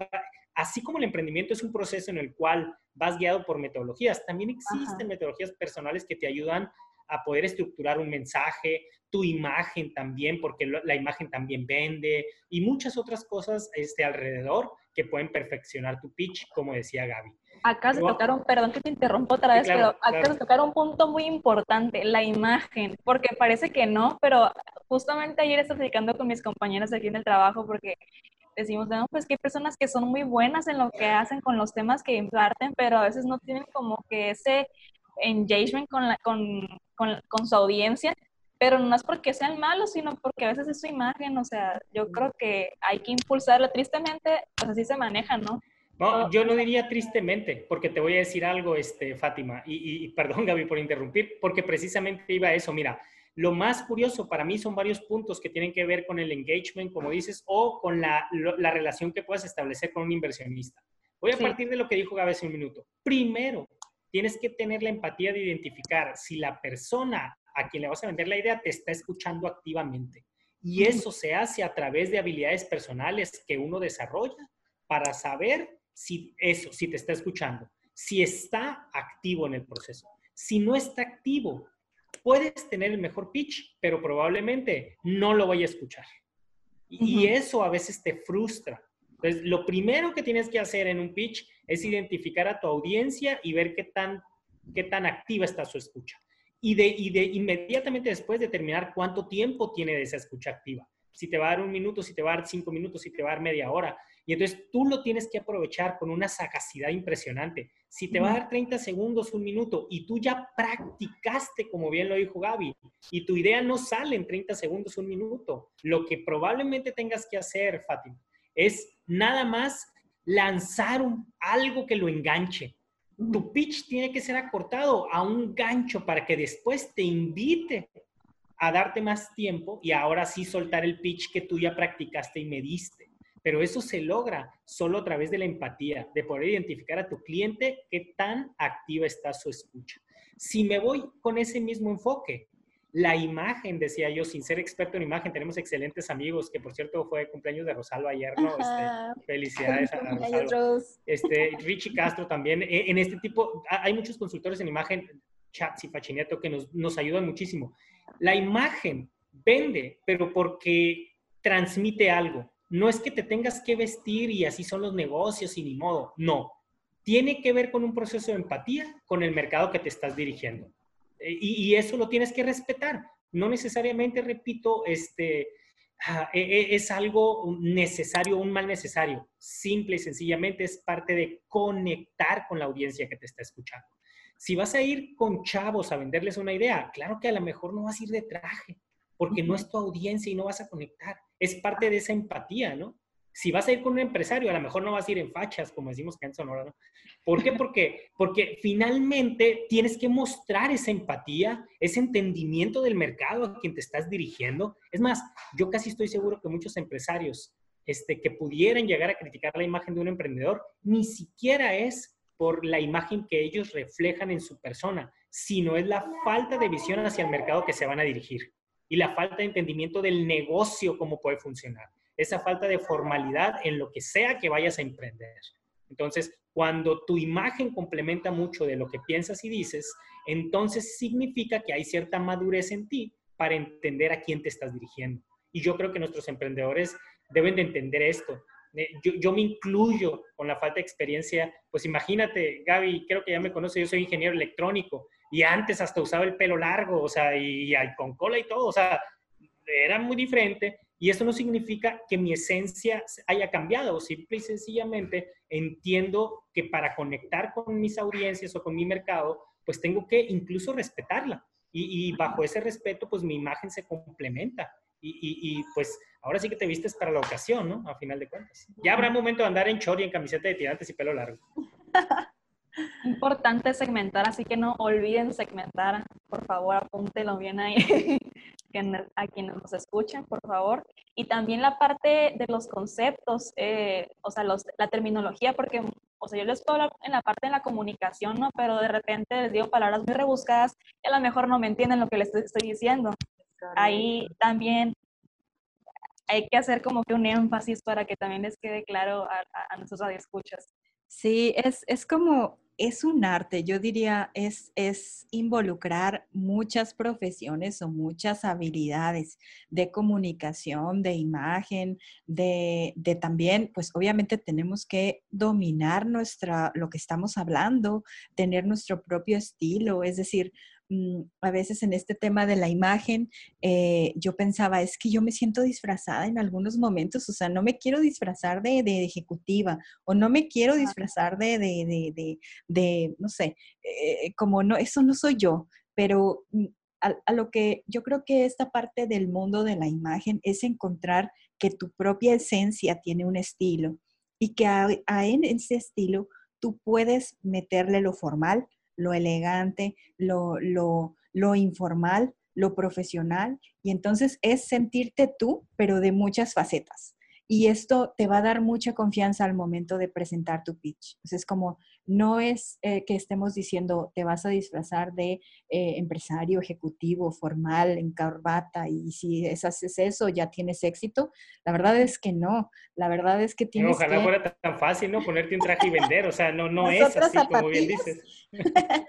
así como el emprendimiento es un proceso en el cual vas guiado por metodologías, también existen metodologías personales que te ayudan a poder estructurar un mensaje, tu imagen también, porque la imagen también vende y muchas otras cosas este, alrededor que pueden perfeccionar tu pitch, como decía Gaby. Acá de tocar un, perdón que te interrumpo otra vez, pero acá de tocar un punto muy importante, la imagen, porque parece que no, pero justamente ayer estaba platicando con mis compañeros aquí en el trabajo porque decimos, no, pues que hay personas que son muy buenas en lo que hacen con los temas que imparten, pero a veces no tienen como que ese engagement con, la, con, con, con su audiencia, pero no es porque sean malos, sino porque a veces es su imagen, o sea, yo creo que hay que impulsarlo, tristemente, pues así se maneja, ¿no? No, yo no diría tristemente, porque te voy a decir algo, este, Fátima, y, y, perdón Gaby por interrumpir, porque precisamente iba a eso, mira, lo más curioso para mí son varios puntos que tienen que ver con el engagement, como dices, o con la, la relación que puedas establecer con un inversionista. Voy a partir de lo que dijo Gaby hace un minuto. Primero, tienes que tener la empatía de identificar si la persona a quien le vas a vender la idea te está escuchando activamente. Y eso se hace a través de habilidades personales que uno desarrolla para saber si eso, si te está escuchando, si está activo en el proceso. Si no está activo, puedes tener el mejor pitch, pero probablemente no lo voy a escuchar. Y eso a veces te frustra. Entonces, lo primero que tienes que hacer en un pitch es identificar a tu audiencia y ver qué tan, qué tan activa está su escucha y de, y de inmediatamente después determinar cuánto tiempo tiene de esa escucha activa. Si te va a dar un minuto, si te va a dar cinco minutos, si te va a dar media hora. Y entonces tú lo tienes que aprovechar con una sagacidad impresionante. Si te va a dar 30 segundos, un minuto, y tú ya practicaste, como bien lo dijo Gaby, y tu idea no sale en 30 segundos, un minuto, lo que probablemente tengas que hacer, Fátima, es nada más lanzar un, algo que lo enganche tu pitch tiene que ser acortado a un gancho para que después te invite a darte más tiempo y ahora sí soltar el pitch que tú ya practicaste y mediste. Pero eso se logra solo a través de la empatía, de poder identificar a tu cliente qué tan activa está su escucha. Si me voy con ese mismo enfoque, la imagen, decía yo, sin ser experto en imagen, tenemos excelentes amigos, que por cierto fue cumpleaños de Rosalba ayer, ¿no? Este, felicidades a, Rosalba. Este, Richie Castro también. E, en este tipo, hay muchos consultores en imagen, Chats y Fachineto, que nos, nos ayudan muchísimo. La imagen vende, pero porque transmite algo. No es que te tengas que vestir y así son los negocios y ni modo. No. Tiene que ver con un proceso de empatía con el mercado que te estás dirigiendo. Y, eso lo tienes que respetar. No necesariamente, repito, este, ah, e, e, es algo necesario, un mal necesario. Simple y sencillamente es parte de conectar con la audiencia que te está escuchando. Si vas a ir con chavos a venderles una idea, claro que a lo mejor no vas a ir de traje, porque no es tu audiencia y no vas a conectar. Es parte de esa empatía, ¿no? Si vas a ir con un empresario, a lo mejor no vas a ir en fachas, como decimos que en Sonora, ¿no? ¿Por qué? Porque, porque finalmente tienes que mostrar esa empatía, ese entendimiento del mercado a quien te estás dirigiendo. Es más, yo casi estoy seguro que muchos empresarios este, que pudieran llegar a criticar la imagen de un emprendedor, ni siquiera es por la imagen que ellos reflejan en su persona, sino es la falta de visión hacia el mercado que se van a dirigir y la falta de entendimiento del negocio, cómo puede funcionar esa falta de formalidad en lo que sea que vayas a emprender. Entonces, cuando tu imagen complementa mucho de lo que piensas y dices, entonces significa que hay cierta madurez en ti para entender a quién te estás dirigiendo. Y yo creo que nuestros emprendedores deben de entender esto. Eh, yo, me incluyo con la falta de experiencia. Pues imagínate, Gaby, creo que ya me conoce, yo soy ingeniero electrónico y antes hasta usaba el pelo largo, o sea, y, y con cola y todo, o sea, era muy diferente y eso no significa que mi esencia haya cambiado, simple y sencillamente entiendo que para conectar con mis audiencias o con mi mercado, pues tengo que incluso respetarla. Y, bajo ese respeto, pues mi imagen se complementa. Y, pues ahora sí que te vistes para la ocasión, ¿no? A final de cuentas. Ya habrá momento de andar en short y en camiseta de tirantes y pelo largo. Importante segmentar, así que no olviden segmentar. Por favor, apúntelo bien ahí a quienes nos escuchan, por favor. Y también la parte de los conceptos, eh, o sea, la terminología, porque, o sea, yo les puedo hablar en la parte de la comunicación, ¿no? Pero de repente les digo palabras muy rebuscadas y a lo mejor no me entienden lo que les estoy, diciendo. Ahí también hay que hacer como que un énfasis para que también les quede claro a, a, a nuestros radioescuchas. Sí, es, es como es un arte, yo diría, es, es involucrar muchas profesiones o muchas habilidades de comunicación, de imagen, de, de, también, pues obviamente tenemos que dominar nuestra, lo que estamos hablando, tener nuestro propio estilo, es decir, a veces en este tema de la imagen, eh, yo pensaba, es que yo me siento disfrazada en algunos momentos, o sea, no me quiero disfrazar de, ejecutiva o no me quiero disfrazar de, de, no sé, eh, como no, eso no soy yo, pero mm, a, lo que yo creo que esta parte del mundo de la imagen es encontrar que tu propia esencia tiene un estilo y que a, en ese estilo tú puedes meterle lo formal, lo elegante, lo, lo, informal, lo profesional. Y entonces es sentirte tú, pero de muchas facetas. Y esto te va a dar mucha confianza al momento de presentar tu pitch. es como no es eh, que estemos diciendo te vas a disfrazar de eh, empresario, ejecutivo, formal, en corbata y si haces eso ya tienes éxito. La verdad es que no. La verdad es que tienes Ojalá fuera tan fácil, ¿no? Ponerte un traje y vender. O sea, no, no es así como bien dices.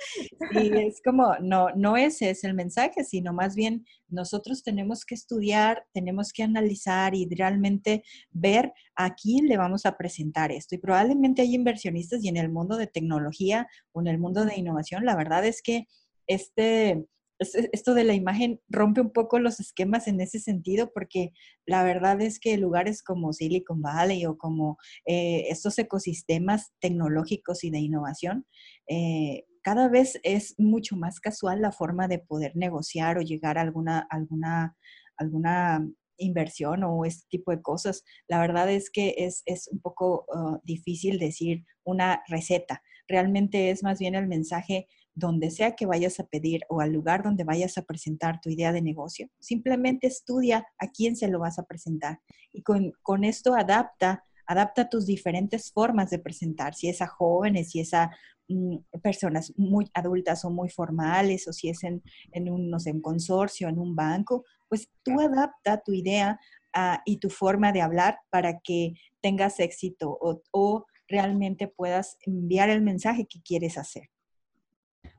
sí, es como, no, no ese es el mensaje, sino más bien nosotros tenemos que estudiar, tenemos que analizar y realmente ver a quién le vamos a presentar esto. Y probablemente hay inversionistas y en el mundo de tecnología o en el mundo de innovación, la verdad es que este, esto de la imagen rompe un poco los esquemas en ese sentido, porque la verdad es que lugares como Silicon Valley o como eh, estos ecosistemas tecnológicos y de innovación, eh, cada vez es mucho más casual la forma de poder negociar o llegar a alguna, alguna, alguna inversión o este tipo de cosas. La verdad es que es, un poco ah, difícil decir una receta. Realmente es más bien el mensaje donde sea que vayas a pedir o al lugar donde vayas a presentar tu idea de negocio. Simplemente estudia a quién se lo vas a presentar y con, con esto adapta adapta tus diferentes formas de presentar, si es a jóvenes, si es a personas muy adultas o muy formales, o si es en, un, no sé, en consorcio, en un banco, pues tú adapta tu idea ah, y tu forma de hablar para que tengas éxito o, o realmente puedas enviar el mensaje que quieres hacer.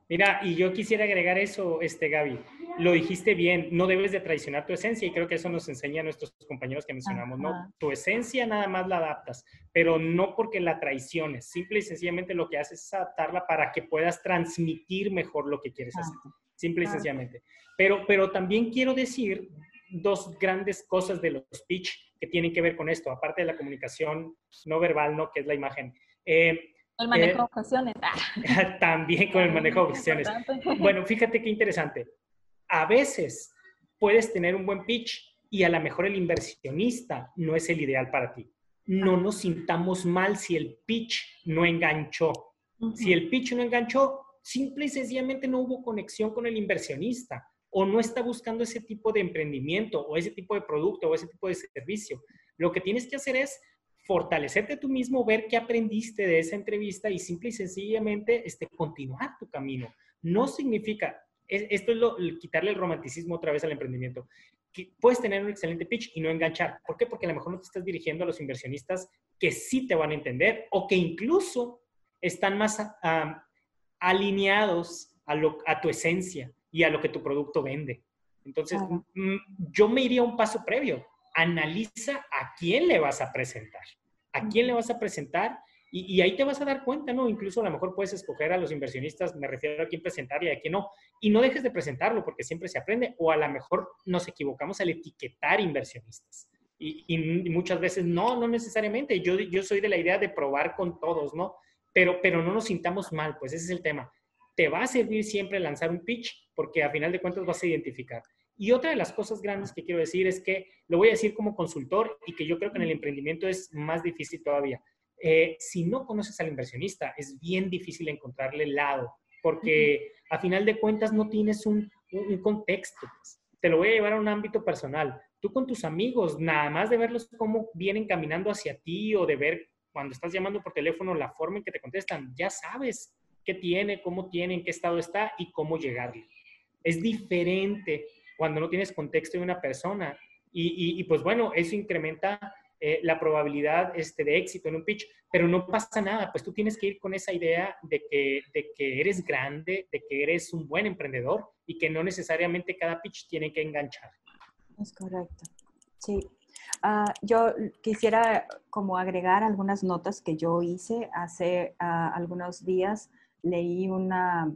Mira, y yo quisiera agregar eso, este Gaby. Lo dijiste bien, no debes de traicionar tu esencia y creo que eso nos enseña a nuestros compañeros que mencionamos, ¿no? Tu esencia nada más la adaptas, pero no porque la traiciones, simple y sencillamente lo que haces es adaptarla para que puedas transmitir mejor lo que quieres hacer, simple y sencillamente. Pero, pero también quiero decir dos grandes cosas de los pitch que tienen que ver con esto, aparte de la comunicación no verbal, ¿no? Que es la imagen. Eh, el manejo de eh, objeciones. Ah. También con el manejo de objeciones. Bueno, fíjate qué interesante. A veces puedes tener un buen pitch y a lo mejor el inversionista no es el ideal para ti. No nos sintamos mal si el pitch no enganchó. Si el pitch no enganchó, simple y sencillamente no hubo conexión con el inversionista o no está buscando ese tipo de emprendimiento o ese tipo de producto o ese tipo de servicio. Lo que tienes que hacer es fortalecerte tú mismo, ver qué aprendiste de esa entrevista y simple y sencillamente este, continuar tu camino. No significa, esto es lo, quitarle el romanticismo otra vez al emprendimiento. Que puedes tener un excelente pitch y no enganchar. ¿Por qué? Porque a lo mejor no te estás dirigiendo a los inversionistas que sí te van a entender o que incluso están más alineados a, lo, a tu esencia y a lo que tu producto vende. Entonces, mm, yo me iría un paso previo analiza a quién le vas a presentar. ¿A quién le vas a presentar? Y, ahí te vas a dar cuenta, ¿no? Incluso a lo mejor puedes escoger a los inversionistas, me refiero a quién presentar y a quién no. Y no dejes de presentarlo porque siempre se aprende. O a lo mejor nos equivocamos al etiquetar inversionistas. Y, muchas veces no, no necesariamente. Yo, yo soy de la idea de probar con todos, ¿no? Pero, pero no nos sintamos mal, pues ese es el tema. Te va a servir siempre lanzar un pitch porque a final de cuentas vas a identificar y otra de las cosas grandes que quiero decir es que, lo voy a decir como consultor y que yo creo que en el emprendimiento es más difícil todavía. Eh, si no conoces al inversionista, es bien difícil encontrarle el lado, porque a final de cuentas no tienes un, un, contexto. Pues. Te lo voy a llevar a un ámbito personal. Tú con tus amigos, nada más de verlos cómo vienen caminando hacia ti o de ver cuando estás llamando por teléfono la forma en que te contestan, ya sabes qué tiene, cómo tiene, en qué estado está y cómo llegarle. Es diferente cuando no tienes contexto de una persona. Y, pues bueno, eso incrementa eh, la probabilidad este, de éxito en un pitch, pero no pasa nada, pues tú tienes que ir con esa idea de que, de que eres grande, de que eres un buen emprendedor y que no necesariamente cada pitch tiene que enganchar. Es correcto, sí. Ah, yo quisiera como agregar algunas notas que yo hice hace ah, algunos días. Leí una,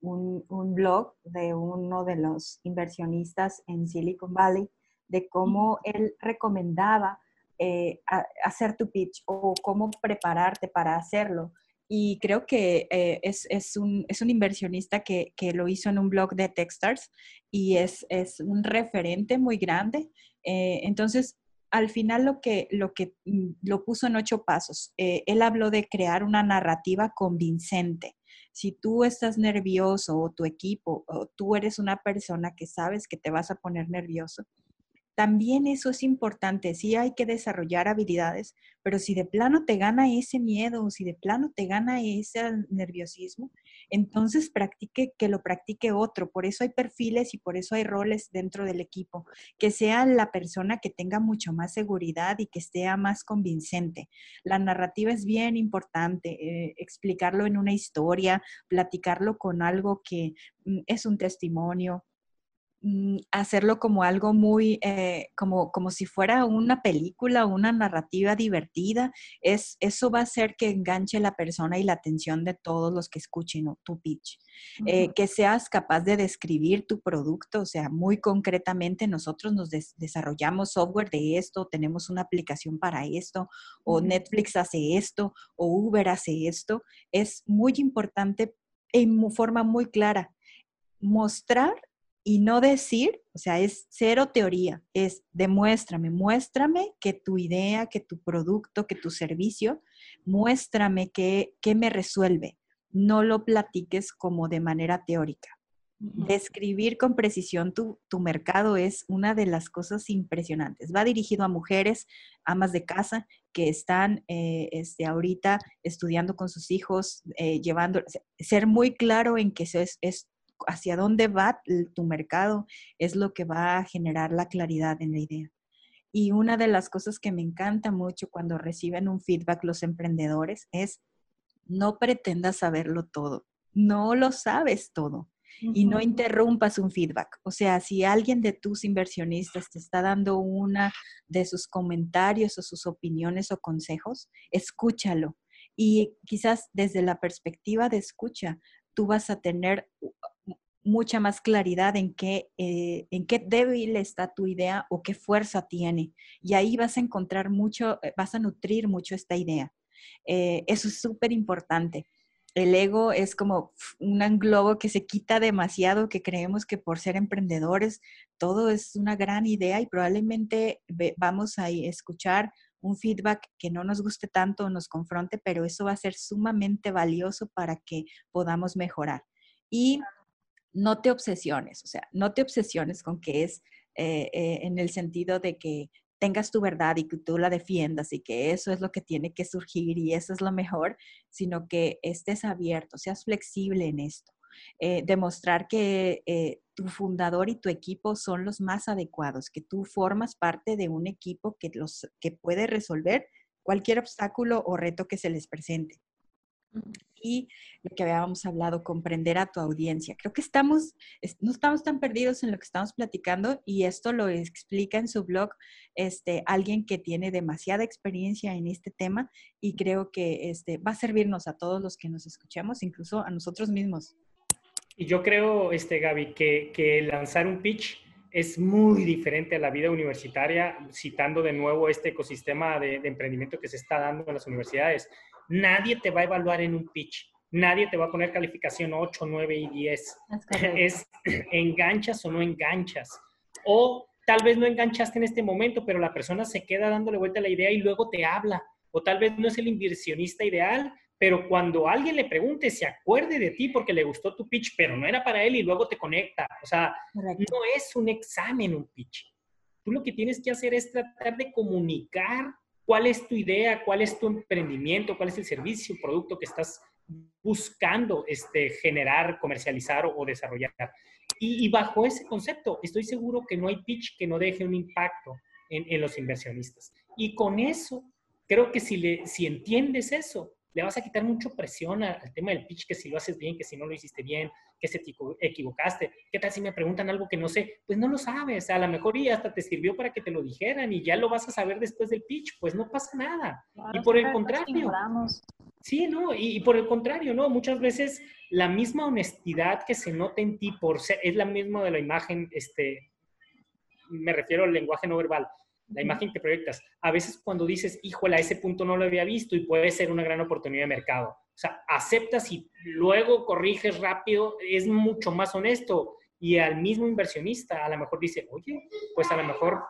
un, blog de uno de los inversionistas en Silicon Valley de cómo él recomendaba eh, hacer tu pitch o cómo prepararte para hacerlo. Y creo que eh, es, un, inversionista que, lo hizo en un blog de Techstars y es, un referente muy grande. Eh, entonces, al final lo que, lo que mm, lo puso en ocho pasos. él habló de crear una narrativa convincente si tú estás nervioso o tu equipo o tú eres una persona que sabes que te vas a poner nervioso, también eso es importante. Sí hay que desarrollar habilidades, pero si de plano te gana ese miedo si de plano te gana ese nerviosismo, entonces practique que lo practique otro. Por eso hay perfiles y por eso hay roles dentro del equipo. Que sea la persona que tenga mucho más seguridad y que sea más convincente. La narrativa es bien importante. Eh, explicarlo en una historia, platicarlo con algo que mm, es un testimonio, hacerlo como algo muy, eh, como, como si fuera una película, una narrativa divertida, es, eso va a hacer que enganche la persona y la atención de todos los que escuchen tu pitch. Eh, que seas capaz de describir tu producto, o sea, muy concretamente nosotros nos desarrollamos software de esto, tenemos una aplicación para esto, o Netflix hace esto, o Uber hace esto, es muy importante en forma muy clara mostrar y no decir, o sea, es cero teoría, es demuéstrame, muéstrame que tu idea, que tu producto, que tu servicio, muéstrame que, me resuelve. No lo platiques como de manera teórica. Describir con precisión tu, mercado es una de las cosas impresionantes. Va dirigido a mujeres, amas de casa, que están eh, este, ahorita estudiando con sus hijos, eh, llevando, ser muy claro en que eso es, es hacia dónde va tu mercado es lo que va a generar la claridad en la idea. Y una de las cosas que me encanta mucho cuando reciben un feedback los emprendedores es no pretendas saberlo todo, no lo sabes todo y no interrumpas un feedback. O sea, si alguien de tus inversionistas te está dando una de sus comentarios o sus opiniones o consejos, escúchalo. Y quizás desde la perspectiva de escucha, tú vas a tener mucha más claridad en qué, eh, en qué débil está tu idea o qué fuerza tiene. Y ahí vas a encontrar mucho, eh, vas a nutrir mucho esta idea. Eh, eso es súper importante. El ego es como un globo que se quita demasiado, que creemos que por ser emprendedores todo es una gran idea y probablemente vamos a escuchar un feedback que no nos guste tanto o nos confronte, pero eso va a ser sumamente valioso para que podamos mejorar. Y no te obsesiones, o sea, no te obsesiones con que es eh, eh, en el sentido de que tengas tu verdad y que tú la defiendas y que eso es lo que tiene que surgir y eso es lo mejor, sino que estés abierto, seas flexible en esto. Eh, demostrar que tu fundador y tu equipo son los más adecuados, que tú formas parte de un equipo que, los, que puede resolver cualquier obstáculo o reto que se les presente y lo que habíamos hablado, comprender a tu audiencia. Creo que estamos, no estamos tan perdidos en lo que estamos platicando y esto lo explica en su blog este, alguien que tiene demasiada experiencia en este tema y creo que este, va a servirnos a todos los que nos escuchamos, incluso a nosotros mismos. Y yo creo, este, Gaby, que lanzar un pitch es muy diferente a la vida universitaria, citando de nuevo este ecosistema de, de emprendimiento que se está dando en las universidades nadie te va a evaluar en un pitch. Nadie te va a poner calificación 8, 9 y 10. Es, enganchas o no enganchas. O tal vez no enganchaste en este momento, pero la persona se queda dándole vuelta a la idea y luego te habla. O tal vez no es el inversionista ideal, pero cuando alguien le pregunte, se acuerde de ti porque le gustó tu pitch, pero no era para él y luego te conecta. O sea, no es un examen un pitch. Tú lo que tienes que hacer es tratar de comunicar cuál es tu idea, cuál es tu emprendimiento, cuál es el servicio, o producto que estás buscando este, generar, comercializar o, desarrollar. Y, bajo ese concepto, estoy seguro que no hay pitch que no deje un impacto en, los inversionistas. Y con eso, creo que si, le, si entiendes eso, le vas a quitar mucho presión al tema del pitch, que si lo haces bien, que si no lo hiciste bien, que se te equivocaste. ¿Qué tal si me preguntan algo que no sé? Pues no lo sabes, a lo mejor y hasta te sirvió para que te lo dijeran y ya lo vas a saber después del pitch, pues no pasa nada. y por el contrario, sí, no, y, por el contrario, no, muchas veces la misma honestidad que se nota en ti por ser, es la misma de la imagen, este, me refiero al lenguaje no verbal, la imagen que proyectas. A veces cuando dices, híjole, a ese punto no lo había visto y puede ser una gran oportunidad de mercado. O sea, aceptas y luego corriges rápido, es mucho más honesto. Y al mismo inversionista a lo mejor dice, oye, pues a lo mejor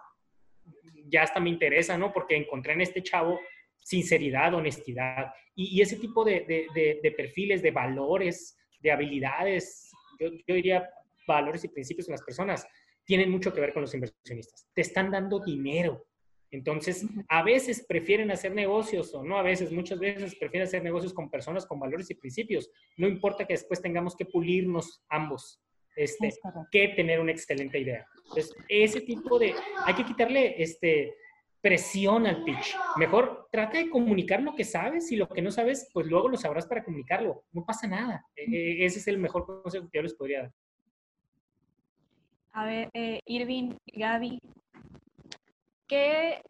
ya hasta me interesa, ¿no? Porque encontré en este chavo sinceridad, honestidad. Y, ese tipo de, de, perfiles, de valores, de habilidades, yo, yo diría valores y principios en las personas, tienen mucho que ver con los inversionistas. Te están dando dinero. Entonces, a veces prefieren hacer negocios o no a veces, muchas veces prefieren hacer negocios con personas con valores y principios. No importa que después tengamos que pulirnos ambos, este, que tener una excelente idea. Entonces, ese tipo de, hay que quitarle este, presión al pitch. Mejor trata de comunicar lo que sabes y lo que no sabes, pues luego lo sabrás para comunicarlo. No pasa nada. E, e, ese es el mejor consejo que yo les podría dar. A ver, eh, Irving, Gaby, ¿qué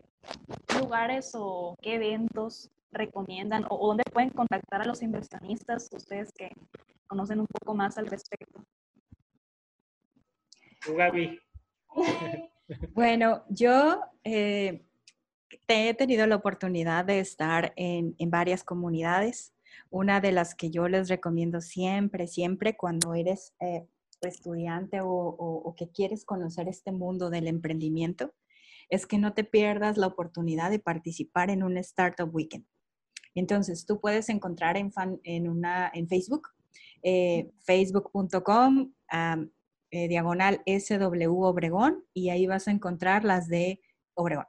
lugares o qué eventos recomiendan o, dónde pueden contactar a los inversionistas, ustedes que conocen un poco más al respecto? Gaby. bueno, yo eh, he tenido la oportunidad de estar en, varias comunidades. Una de las que yo les recomiendo siempre, siempre cuando eres eh, estudiante o, que quieres conocer este mundo del emprendimiento, es que no te pierdas la oportunidad de participar en un Startup Weekend. Entonces, tú puedes encontrar en, en, una, en Facebook, eh, facebook.com, eh, diagonal SW Obregón, y ahí vas a encontrar las de Obregón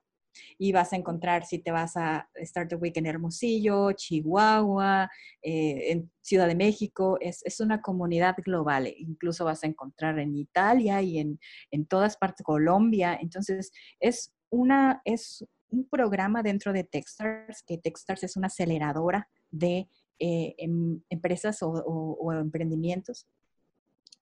y vas a encontrar si te vas a Startup Week en Hermosillo, Chihuahua, eh, en Ciudad de México, es, es, una comunidad global, incluso vas a encontrar en Italia y en, en todas partes, Colombia, entonces es una, es un programa dentro de Techstars, que Techstars es una aceleradora de eh, em, empresas o emprendimientos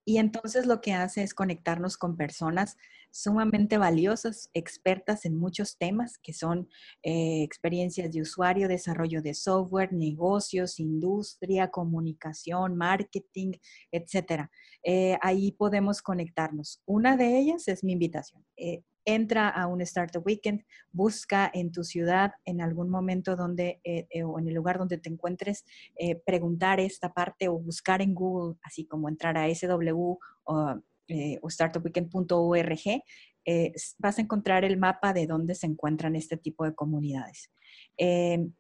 y entonces lo que hace es conectarnos con personas sumamente valiosas, expertas en muchos temas, que son eh, experiencias de usuario, desarrollo de software, negocios, industria, comunicación, marketing, etc. Eh, ahí podemos conectarnos. Una de ellas es mi invitación. Eh, entra a un Startup Weekend, busca en tu ciudad, en algún momento donde, eh, eh, o en el lugar donde te encuentres, eh, preguntar esta parte o buscar en Google, así como entrar a SW o, startupweekend.org, vas a encontrar el mapa de dónde se encuentran este tipo de comunidades. Em,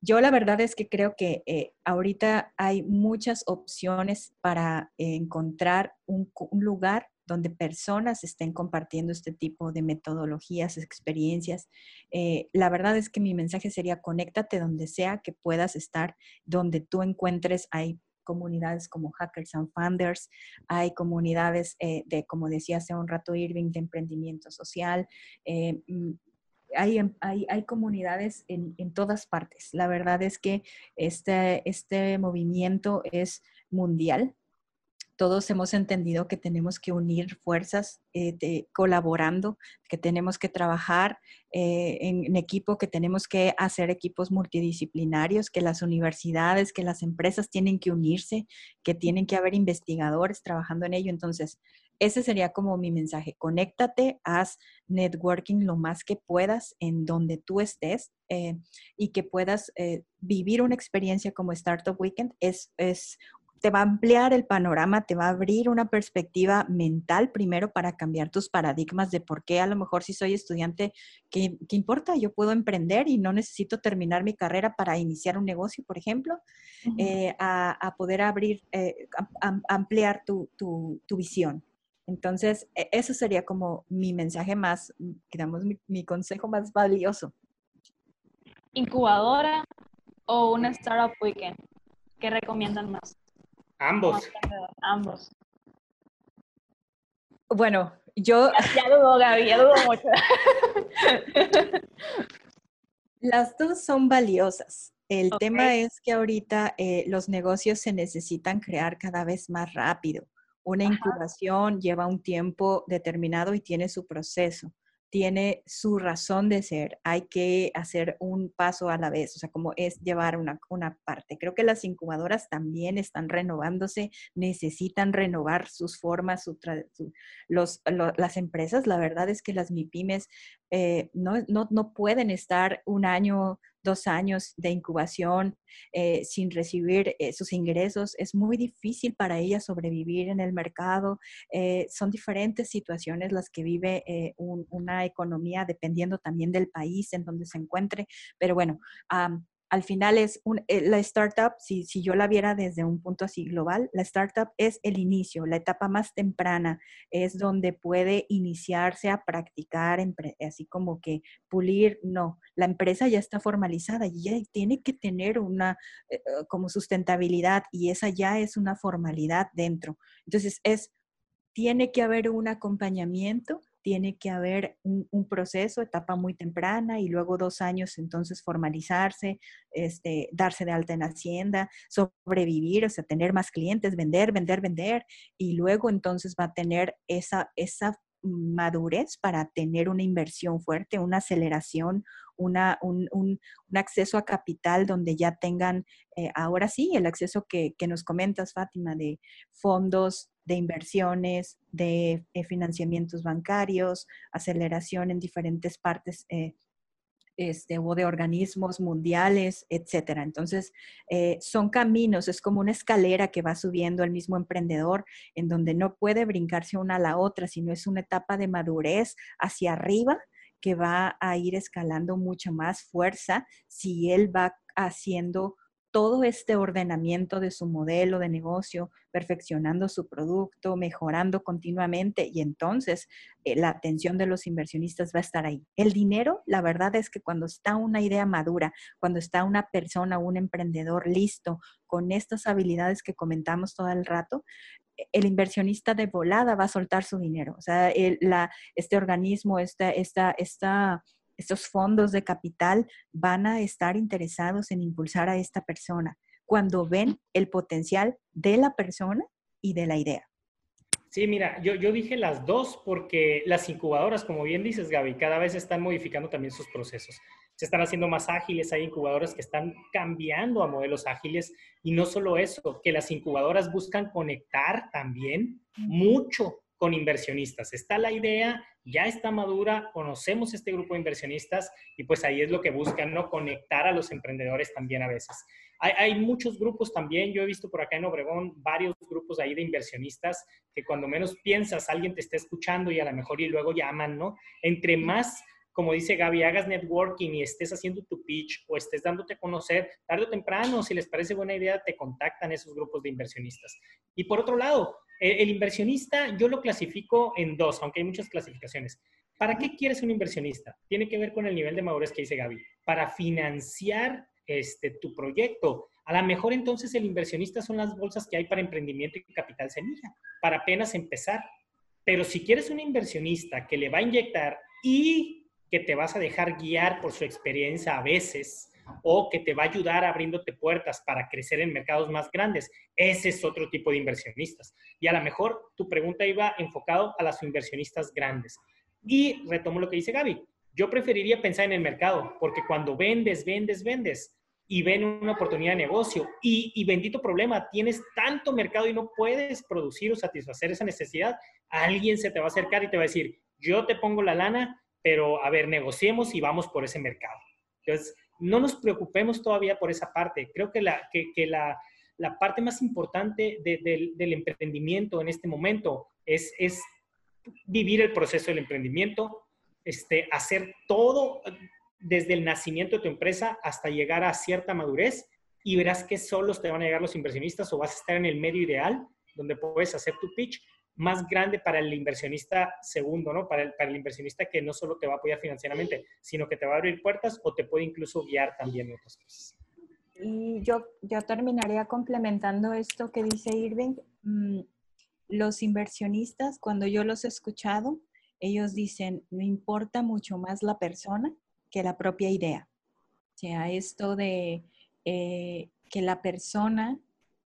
yo la verdad es que creo que ahorita hay muchas opciones para encontrar un, lugar donde personas estén compartiendo este tipo de metodologías, experiencias. Eh, la verdad es que mi mensaje sería conéctate donde sea que puedas estar, donde tú encuentres, hay comunidades como Hackers and Funders, hay comunidades eh, de, como decía hace un rato Irving, de emprendimiento social. Eh, mm, hay, hay, hay, comunidades en, en, todas partes. La verdad es que este, este movimiento es mundial todos hemos entendido que tenemos que unir fuerzas eh, colaborando, que tenemos que trabajar eh, en, equipo, que tenemos que hacer equipos multidisciplinarios, que las universidades, que las empresas tienen que unirse, que tienen que haber investigadores trabajando en ello. Entonces, ese sería como mi mensaje. Conéctate, haz networking lo más que puedas en donde tú estés eh, y que puedas vivir una experiencia como Startup Weekend. Es, te va a ampliar el panorama, te va a abrir una perspectiva mental primero para cambiar tus paradigmas de por qué a lo mejor si soy estudiante, ¿qué, importa? Yo puedo emprender y no necesito terminar mi carrera para iniciar un negocio, por ejemplo, eh, a, poder abrir, eh, ampliar tu, visión. Entonces, e, eso sería como mi mensaje más, digamos, mi, mi consejo más valioso. ¿Incubadora o una startup weekend? ¿Qué recomiendan más? Ambos. Ambos. Bueno, yo... Ya, dudo, Gaby, ya dudo mucho. Las dos son valiosas. El tema es que ahorita eh, los negocios se necesitan crear cada vez más rápido. Una incubación lleva un tiempo determinado y tiene su proceso tiene su razón de ser. Hay que hacer un paso a la vez, o sea, como es llevar una, una parte. Creo que las incubadoras también están renovándose, necesitan renovar sus formas, los, las empresas. La verdad es que las MIPIMES eh, no, no, no pueden estar un año dos años de incubación eh, sin recibir eh, sus ingresos, es muy difícil para ella sobrevivir en el mercado. Son diferentes situaciones las que vive una economía dependiendo también del país en donde se encuentre. Pero bueno, al final es un, eh, la startup, si, yo la viera desde un punto así global, la startup es el inicio, la etapa más temprana, es donde puede iniciarse a practicar, así como que pulir, no, la empresa ya está formalizada y ya tiene que tener una eh, eh, como sustentabilidad y esa ya es una formalidad dentro. Entonces es, tiene que haber un acompañamiento tiene que haber un, proceso, etapa muy temprana y luego dos años entonces formalizarse, este, darse de alta en Hacienda, sobrevivir, o sea, tener más clientes, vender, vender, vender y luego entonces va a tener esa, esa madurez para tener una inversión fuerte, una aceleración, una, un, un, acceso a capital donde ya tengan, eh, ahora sí, el acceso que, que, nos comentas, Fátima, de fondos de inversiones, de eh, financiamientos bancarios, aceleración en diferentes partes eh, este, o de organismos mundiales, etcétera. Entonces, eh, son caminos, es como una escalera que va subiendo el mismo emprendedor, en donde no puede brincarse una a la otra, sino es una etapa de madurez hacia arriba que va a ir escalando mucha más fuerza si él va haciendo todo este ordenamiento de su modelo de negocio, perfeccionando su producto, mejorando continuamente y entonces eh, la atención de los inversionistas va a estar ahí. El dinero, la verdad es que cuando está una idea madura, cuando está una persona, un emprendedor listo con estas habilidades que comentamos todo el rato, e, el inversionista de volada va a soltar su dinero. O sea, este organismo, esta, esta, esta estos fondos de capital van a estar interesados en impulsar a esta persona cuando ven el potencial de la persona y de la idea. Sí, mira, yo, yo dije las dos porque las incubadoras, como bien dices, Gaby, cada vez están modificando también sus procesos. Se están haciendo más ágiles, hay incubadoras que están cambiando a modelos ágiles y no solo eso, que las incubadoras buscan conectar también mucho con inversionistas. Está la idea, ya está madura, conocemos este grupo de inversionistas y pues ahí es lo que buscan, ¿no? Conectar a los emprendedores también a veces. Hay, muchos grupos también, yo he visto por acá en Obregón varios grupos ahí de inversionistas que cuando menos piensas alguien te está escuchando y a lo mejor y luego llaman, ¿no? Entre más como dice Gaby, hagas networking y estés haciendo tu pitch o estés dándote a conocer, tarde o temprano, si les parece buena idea, te contactan esos grupos de inversionistas. Y por otro lado, el, inversionista yo lo clasifico en dos, aunque hay muchas clasificaciones. ¿Para qué quieres un inversionista? Tiene que ver con el nivel de madurez que dice Gaby. Para financiar este, tu proyecto. A lo mejor entonces el inversionista son las bolsas que hay para emprendimiento y capital semilla, para apenas empezar. Pero si quieres un inversionista que le va a inyectar y que te vas a dejar guiar por su experiencia a veces, o que te va a ayudar abriéndote puertas para crecer en mercados más grandes. Ese es otro tipo de inversionistas. Y a lo mejor tu pregunta iba enfocado a las inversionistas grandes. Y retomo lo que dice Gaby. Yo preferiría pensar en el mercado, porque cuando vendes, vendes, vendes y ven una oportunidad de negocio y, y bendito problema, tienes tanto mercado y no puedes producir o satisfacer esa necesidad, alguien se te va a acercar y te va a decir, yo te pongo la lana, pero a ver, negociemos y vamos por ese mercado. Entonces, no nos preocupemos todavía por esa parte. Creo que la, que, la, parte más importante del emprendimiento en este momento es, es vivir el proceso del emprendimiento, este, hacer todo desde el nacimiento de tu empresa hasta llegar a cierta madurez y verás que solos te van a llegar los inversionistas o vas a estar en el medio ideal donde puedes hacer tu pitch más grande para el inversionista segundo, ¿no? Para el, para el inversionista que no solo te va a apoyar financieramente, sino que te va a abrir puertas o te puede incluso guiar también en otras cosas. Y yo, yo terminaría complementando esto que dice Irving. Mm, los inversionistas, cuando yo los he escuchado, ellos dicen, me importa mucho más la persona que la propia idea. O sea, esto de eh, que la persona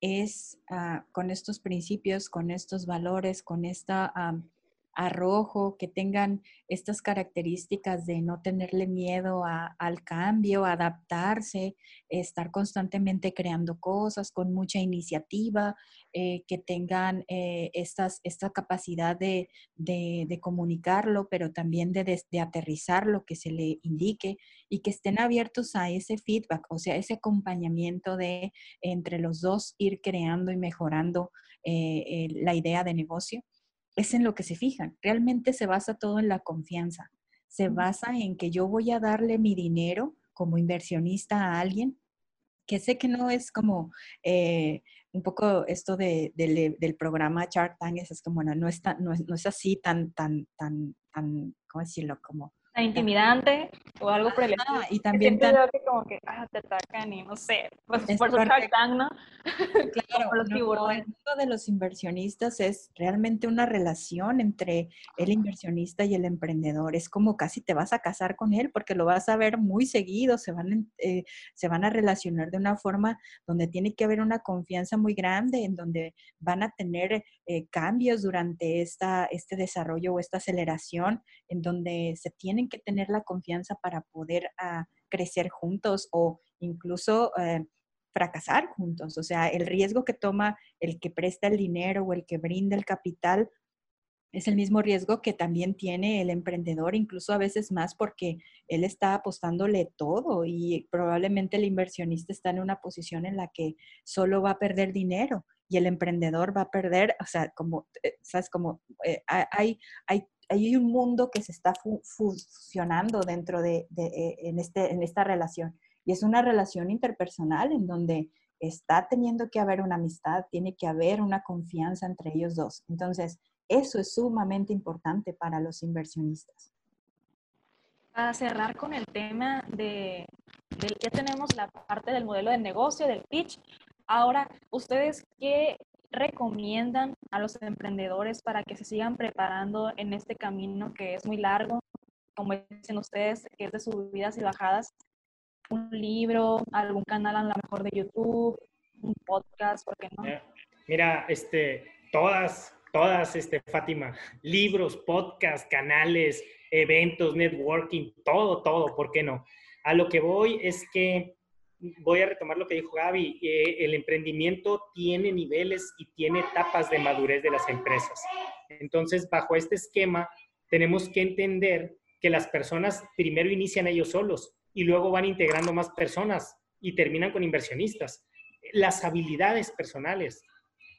es ah, con estos principios, con estos valores, con esta arrojo, que tengan estas características de no tenerle miedo al cambio, adaptarse, estar constantemente creando cosas con mucha iniciativa, eh, que tengan eh, estas, esta capacidad de, comunicarlo, pero también de, de, aterrizar lo que se le indique y que estén abiertos a ese feedback, o sea, ese acompañamiento de entre los dos ir creando y mejorando eh, la idea de negocio es en lo que se fijan. Realmente se basa todo en la confianza. Se basa en que yo voy a darle mi dinero como inversionista a alguien que sé que no es como eh, un poco esto de, del programa Shark Tank, es como, no, no, no, es, no es así tan, tan, tan, tan, ¿cómo decirlo? Como intimidante o algo por el estilo. Y también tan... que como que ah, te atacan y no sé, pues por su ¿no? Claro, los el mundo de los inversionistas es realmente una relación entre el inversionista y el emprendedor. Es como casi te vas a casar con él porque lo vas a ver muy seguido, se van, eh, se van a relacionar de una forma donde tiene que haber una confianza muy grande, en donde van a tener eh, cambios durante esta, este desarrollo o esta aceleración, en donde se tienen que tener la confianza para poder ah, crecer juntos o incluso eh, fracasar juntos. O sea, el riesgo que toma el que presta el dinero o el que brinda el capital es el mismo riesgo que también tiene el emprendedor, incluso a veces más porque él está apostándole todo y probablemente el inversionista está en una posición en la que solo va a perder dinero y el emprendedor va a perder, o sea, como, eh, ¿sabes? Como eh, hay, hay hay un mundo que se está fusionando dentro de, eh, en, este, en esta relación. Y es una relación interpersonal en donde está teniendo que haber una amistad, tiene que haber una confianza entre ellos dos. Entonces, eso es sumamente importante para los inversionistas. Para cerrar con el tema de, de ya tenemos la parte del modelo de negocio, del pitch. Ahora, ¿ustedes qué recomiendan a los emprendedores para que se sigan preparando en este camino que es muy largo, como dicen ustedes, que es de subidas y bajadas? Un libro, algún canal a lo mejor de YouTube, un podcast, ¿por qué no? Mira, este, todas, todas, este, Fátima, libros, podcasts, canales, eventos, networking, todo, todo, ¿por qué no? A lo que voy es que voy a retomar lo que dijo Gaby, eh, el emprendimiento tiene niveles y tiene etapas de madurez de las empresas. Entonces, bajo este esquema, tenemos que entender que las personas primero inician ellos solos y luego van integrando más personas y terminan con inversionistas. Las habilidades personales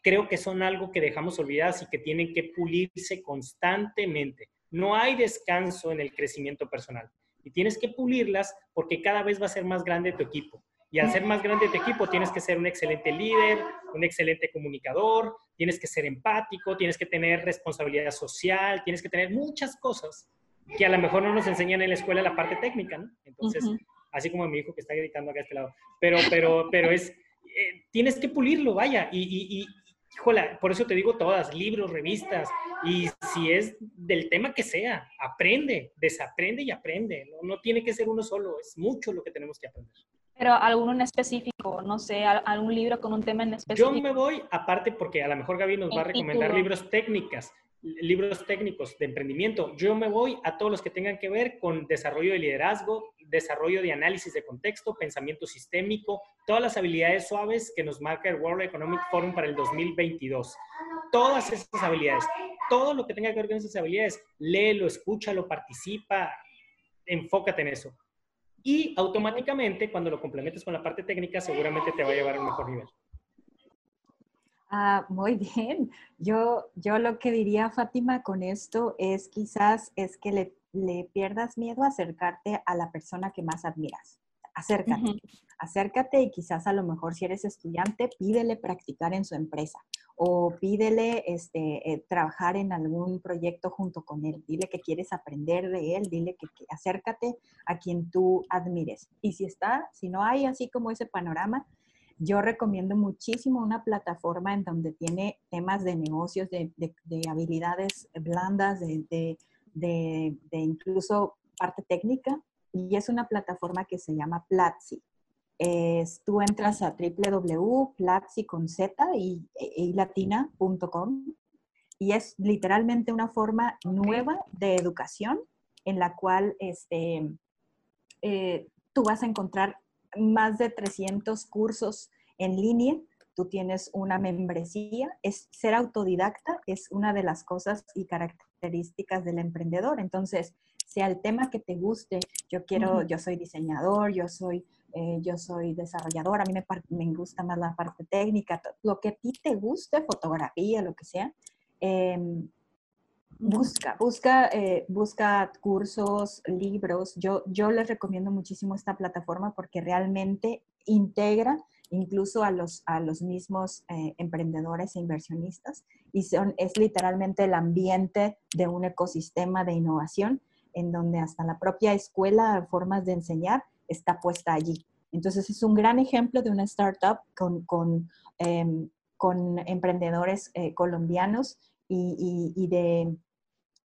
creo que son algo que dejamos olvidadas y que tienen que pulirse constantemente. No hay descanso en el crecimiento personal y tienes que pulirlas porque cada vez va a ser más grande tu equipo. Y al ser más grande tu equipo, tienes que ser un excelente líder, un excelente comunicador, tienes que ser empático, tienes que tener responsabilidad social, tienes que tener muchas cosas que a lo mejor no nos enseñan en la escuela la parte técnica, ¿no? Entonces, así como mi hijo que está gritando acá a este lado. Pero, pero, pero es, eh, tienes que pulirlo, vaya. Y, y, y, híjola, por eso te digo todas, libros, revistas, y si es del tema que sea, aprende, desaprende y aprende. No, no tiene que ser uno solo, es mucho lo que tenemos que aprender. Pero alguno en específico, no sé, algún libro con un tema en específico. Yo me voy, aparte porque a lo mejor Gaby nos va a recomendar libros técnicas, libros técnicos de emprendimiento. Yo me voy a todos los que tengan que ver con desarrollo de liderazgo, desarrollo de análisis de contexto, pensamiento sistémico, todas las habilidades suaves que nos marca el World Economic Forum para el 2022. Todas esas habilidades, todo lo que tenga que ver con esas habilidades, léelo, escúchalo, participa, enfócate en eso y automáticamente cuando lo complementes con la parte técnica seguramente te va a llevar a un mejor nivel. Ah, muy bien. Yo, yo lo que diría, Fátima, con esto es quizás es que le, le pierdas miedo a acercarte a la persona que más admiras. Acércate, acércate y quizás a lo mejor si eres estudiante, pídele practicar en su empresa o pídele este, eh, trabajar en algún proyecto junto con él. Dile que quieres aprender de él, dile que, acércate a quien tú admires. Y si está, si no hay así como ese panorama, yo recomiendo muchísimo una plataforma en donde tiene temas de negocios, de, habilidades blandas, de, de, incluso parte técnica. Y es una plataforma que se llama Platzi es, tú entras a www.platzi con z y, latina.com y es literalmente una forma nueva de educación en la cual este, eh, tú vas a encontrar más de 300 cursos en línea. Tú tienes una membresía. Es, ser autodidacta es una de las cosas y características del emprendedor. Entonces, sea el tema que te guste, yo quiero, yo soy diseñador, yo soy eh, yo soy desarrolladora, a mí me, me, gusta más la parte técnica, lo que a ti te guste, fotografía, lo que sea, em, Busca, busca, eh, busca cursos, libros. Yo, yo les recomiendo muchísimo esta plataforma porque realmente integra incluso a los, a los mismos eh, emprendedores e inversionistas y son, es literalmente el ambiente de un ecosistema de innovación en donde hasta la propia escuela, formas de enseñar, está puesta allí. Entonces es un gran ejemplo de una startup con, con, em, con emprendedores eh, colombianos y, y, de,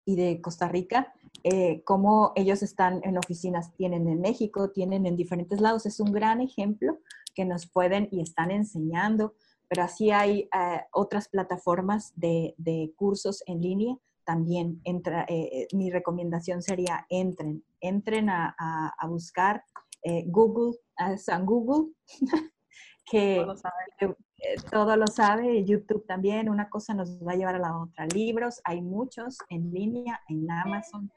y, de, Costa Rica, eh, como ellos están en oficinas, tienen en México, tienen en diferentes lados. Es un gran ejemplo que nos pueden y están enseñando, pero así hay eh, otras plataformas de, de, cursos en línea. También entra, mi recomendación sería entren, entren a, a, a buscar Google, a San Google, que eh, todo lo sabe, YouTube también, una cosa nos va a llevar a la otra. Libros, hay muchos en línea, en Amazon,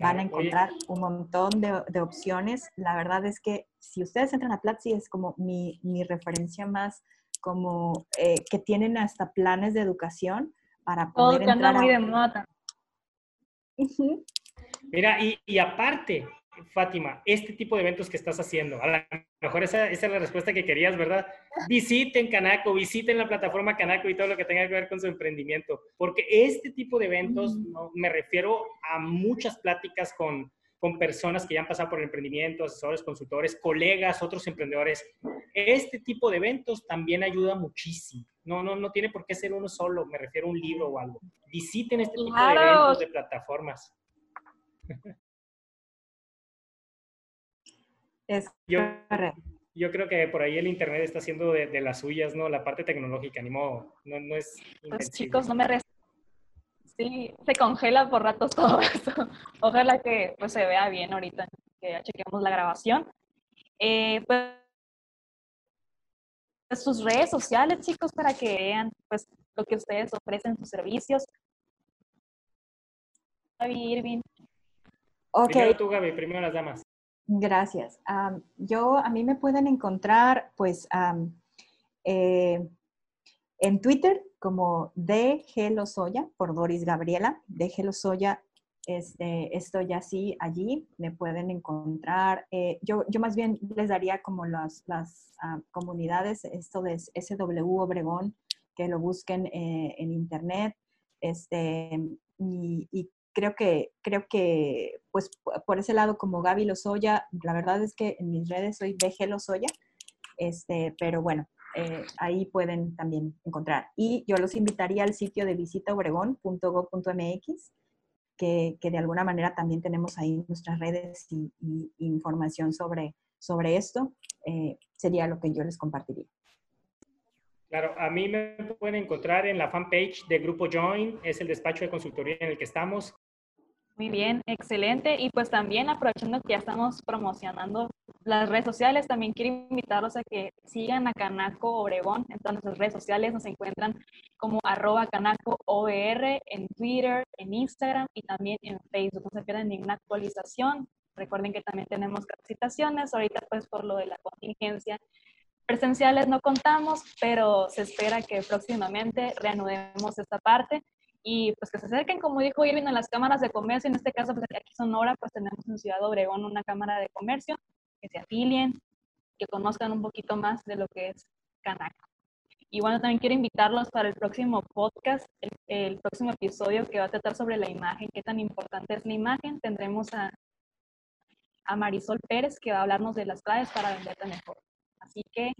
van a encontrar un montón de, opciones. La verdad es que si ustedes entran a Platzi es como mi, referencia más como eh, que tienen hasta planes de educación para poder Todo entrar. Muy de moda. Mira, y, y aparte, Fátima, este tipo de eventos que estás haciendo, a lo mejor esa, esa, es la respuesta que querías, ¿verdad? Visiten Canaco, visiten la plataforma Canaco y todo lo que tenga que ver con su emprendimiento, porque este tipo de eventos, ¿no? me refiero a muchas pláticas con, con personas que ya han pasado por el emprendimiento, asesores, consultores, colegas, otros emprendedores. Este tipo de eventos también ayuda muchísimo. No, no, no tiene por qué ser uno solo, me refiero a un libro o algo. Visiten este tipo de eventos, de plataformas. Es yo, yo creo que por ahí el Internet está haciendo de, las suyas, ¿no? La parte tecnológica, ni modo, no, no es... Los chicos, no me Sí, se congela por ratos todo eso. Ojalá que pues, se vea bien ahorita, que ya chequeamos la grabación. Eh, pues, sus redes sociales, chicos, para que vean pues, lo que ustedes ofrecen, sus servicios. Gaby, Irving. Ok. Primero tú, Gaby, primero las damas. Gracias. yo, a mí me pueden encontrar, pues, eh, en Twitter como de Lozoya, por Doris Gabriela. De Lozoya, este, estoy así allí, me pueden encontrar. Eh, yo, yo más bien les daría como las, las comunidades, esto de SW Obregón, que lo busquen eh, en internet. Este, y creo que, creo que, pues por ese lado, como Gaby Lozoya, la verdad es que en mis redes soy BG Lozoya, este, pero bueno, eh, ahí pueden también encontrar. Y yo los invitaría al sitio de visitaobregón.go.mx, que, que de alguna manera también tenemos ahí nuestras redes y, información sobre, sobre esto. Eh, sería lo que yo les compartiría. Claro, a mí me pueden encontrar en la fanpage de Grupo Join, es el despacho de consultoría en el que estamos. Muy bien, excelente. Y pues también aprovechando que ya estamos promocionando las redes sociales, también quiero invitarlos a que sigan a Canaco Obregón. En todas nuestras redes sociales nos encuentran como arroba Canaco OR en Twitter, en Instagram y también en Facebook. No se pierdan ninguna actualización. Recuerden que también tenemos capacitaciones. Ahorita pues por lo de la contingencia Presenciales no contamos, pero se espera que próximamente reanudemos esta parte y pues que se acerquen, como dijo Irving, a las cámaras de comercio. En este caso, pues aquí Sonora, pues tenemos en Ciudad Obregón una cámara de comercio, que se afilien, que conozcan un poquito más de lo que es Canaco. Y bueno, también quiero invitarlos para el próximo podcast, el, el, próximo episodio que va a tratar sobre la imagen, qué tan importante es la imagen. Tendremos a, a Marisol Pérez, que va a hablarnos de las claves para venderte mejor. Así que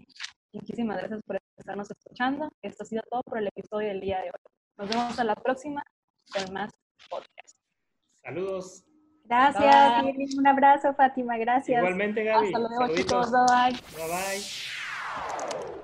muchísimas gracias por estarnos escuchando. Esto ha sido todo por el episodio del día de hoy. Nos vemos a la próxima con más podcast. Saludos. Gracias, un abrazo, Fátima, gracias. Igualmente, Gaby. Hasta luego, chicos. Bye bye. Bye bye.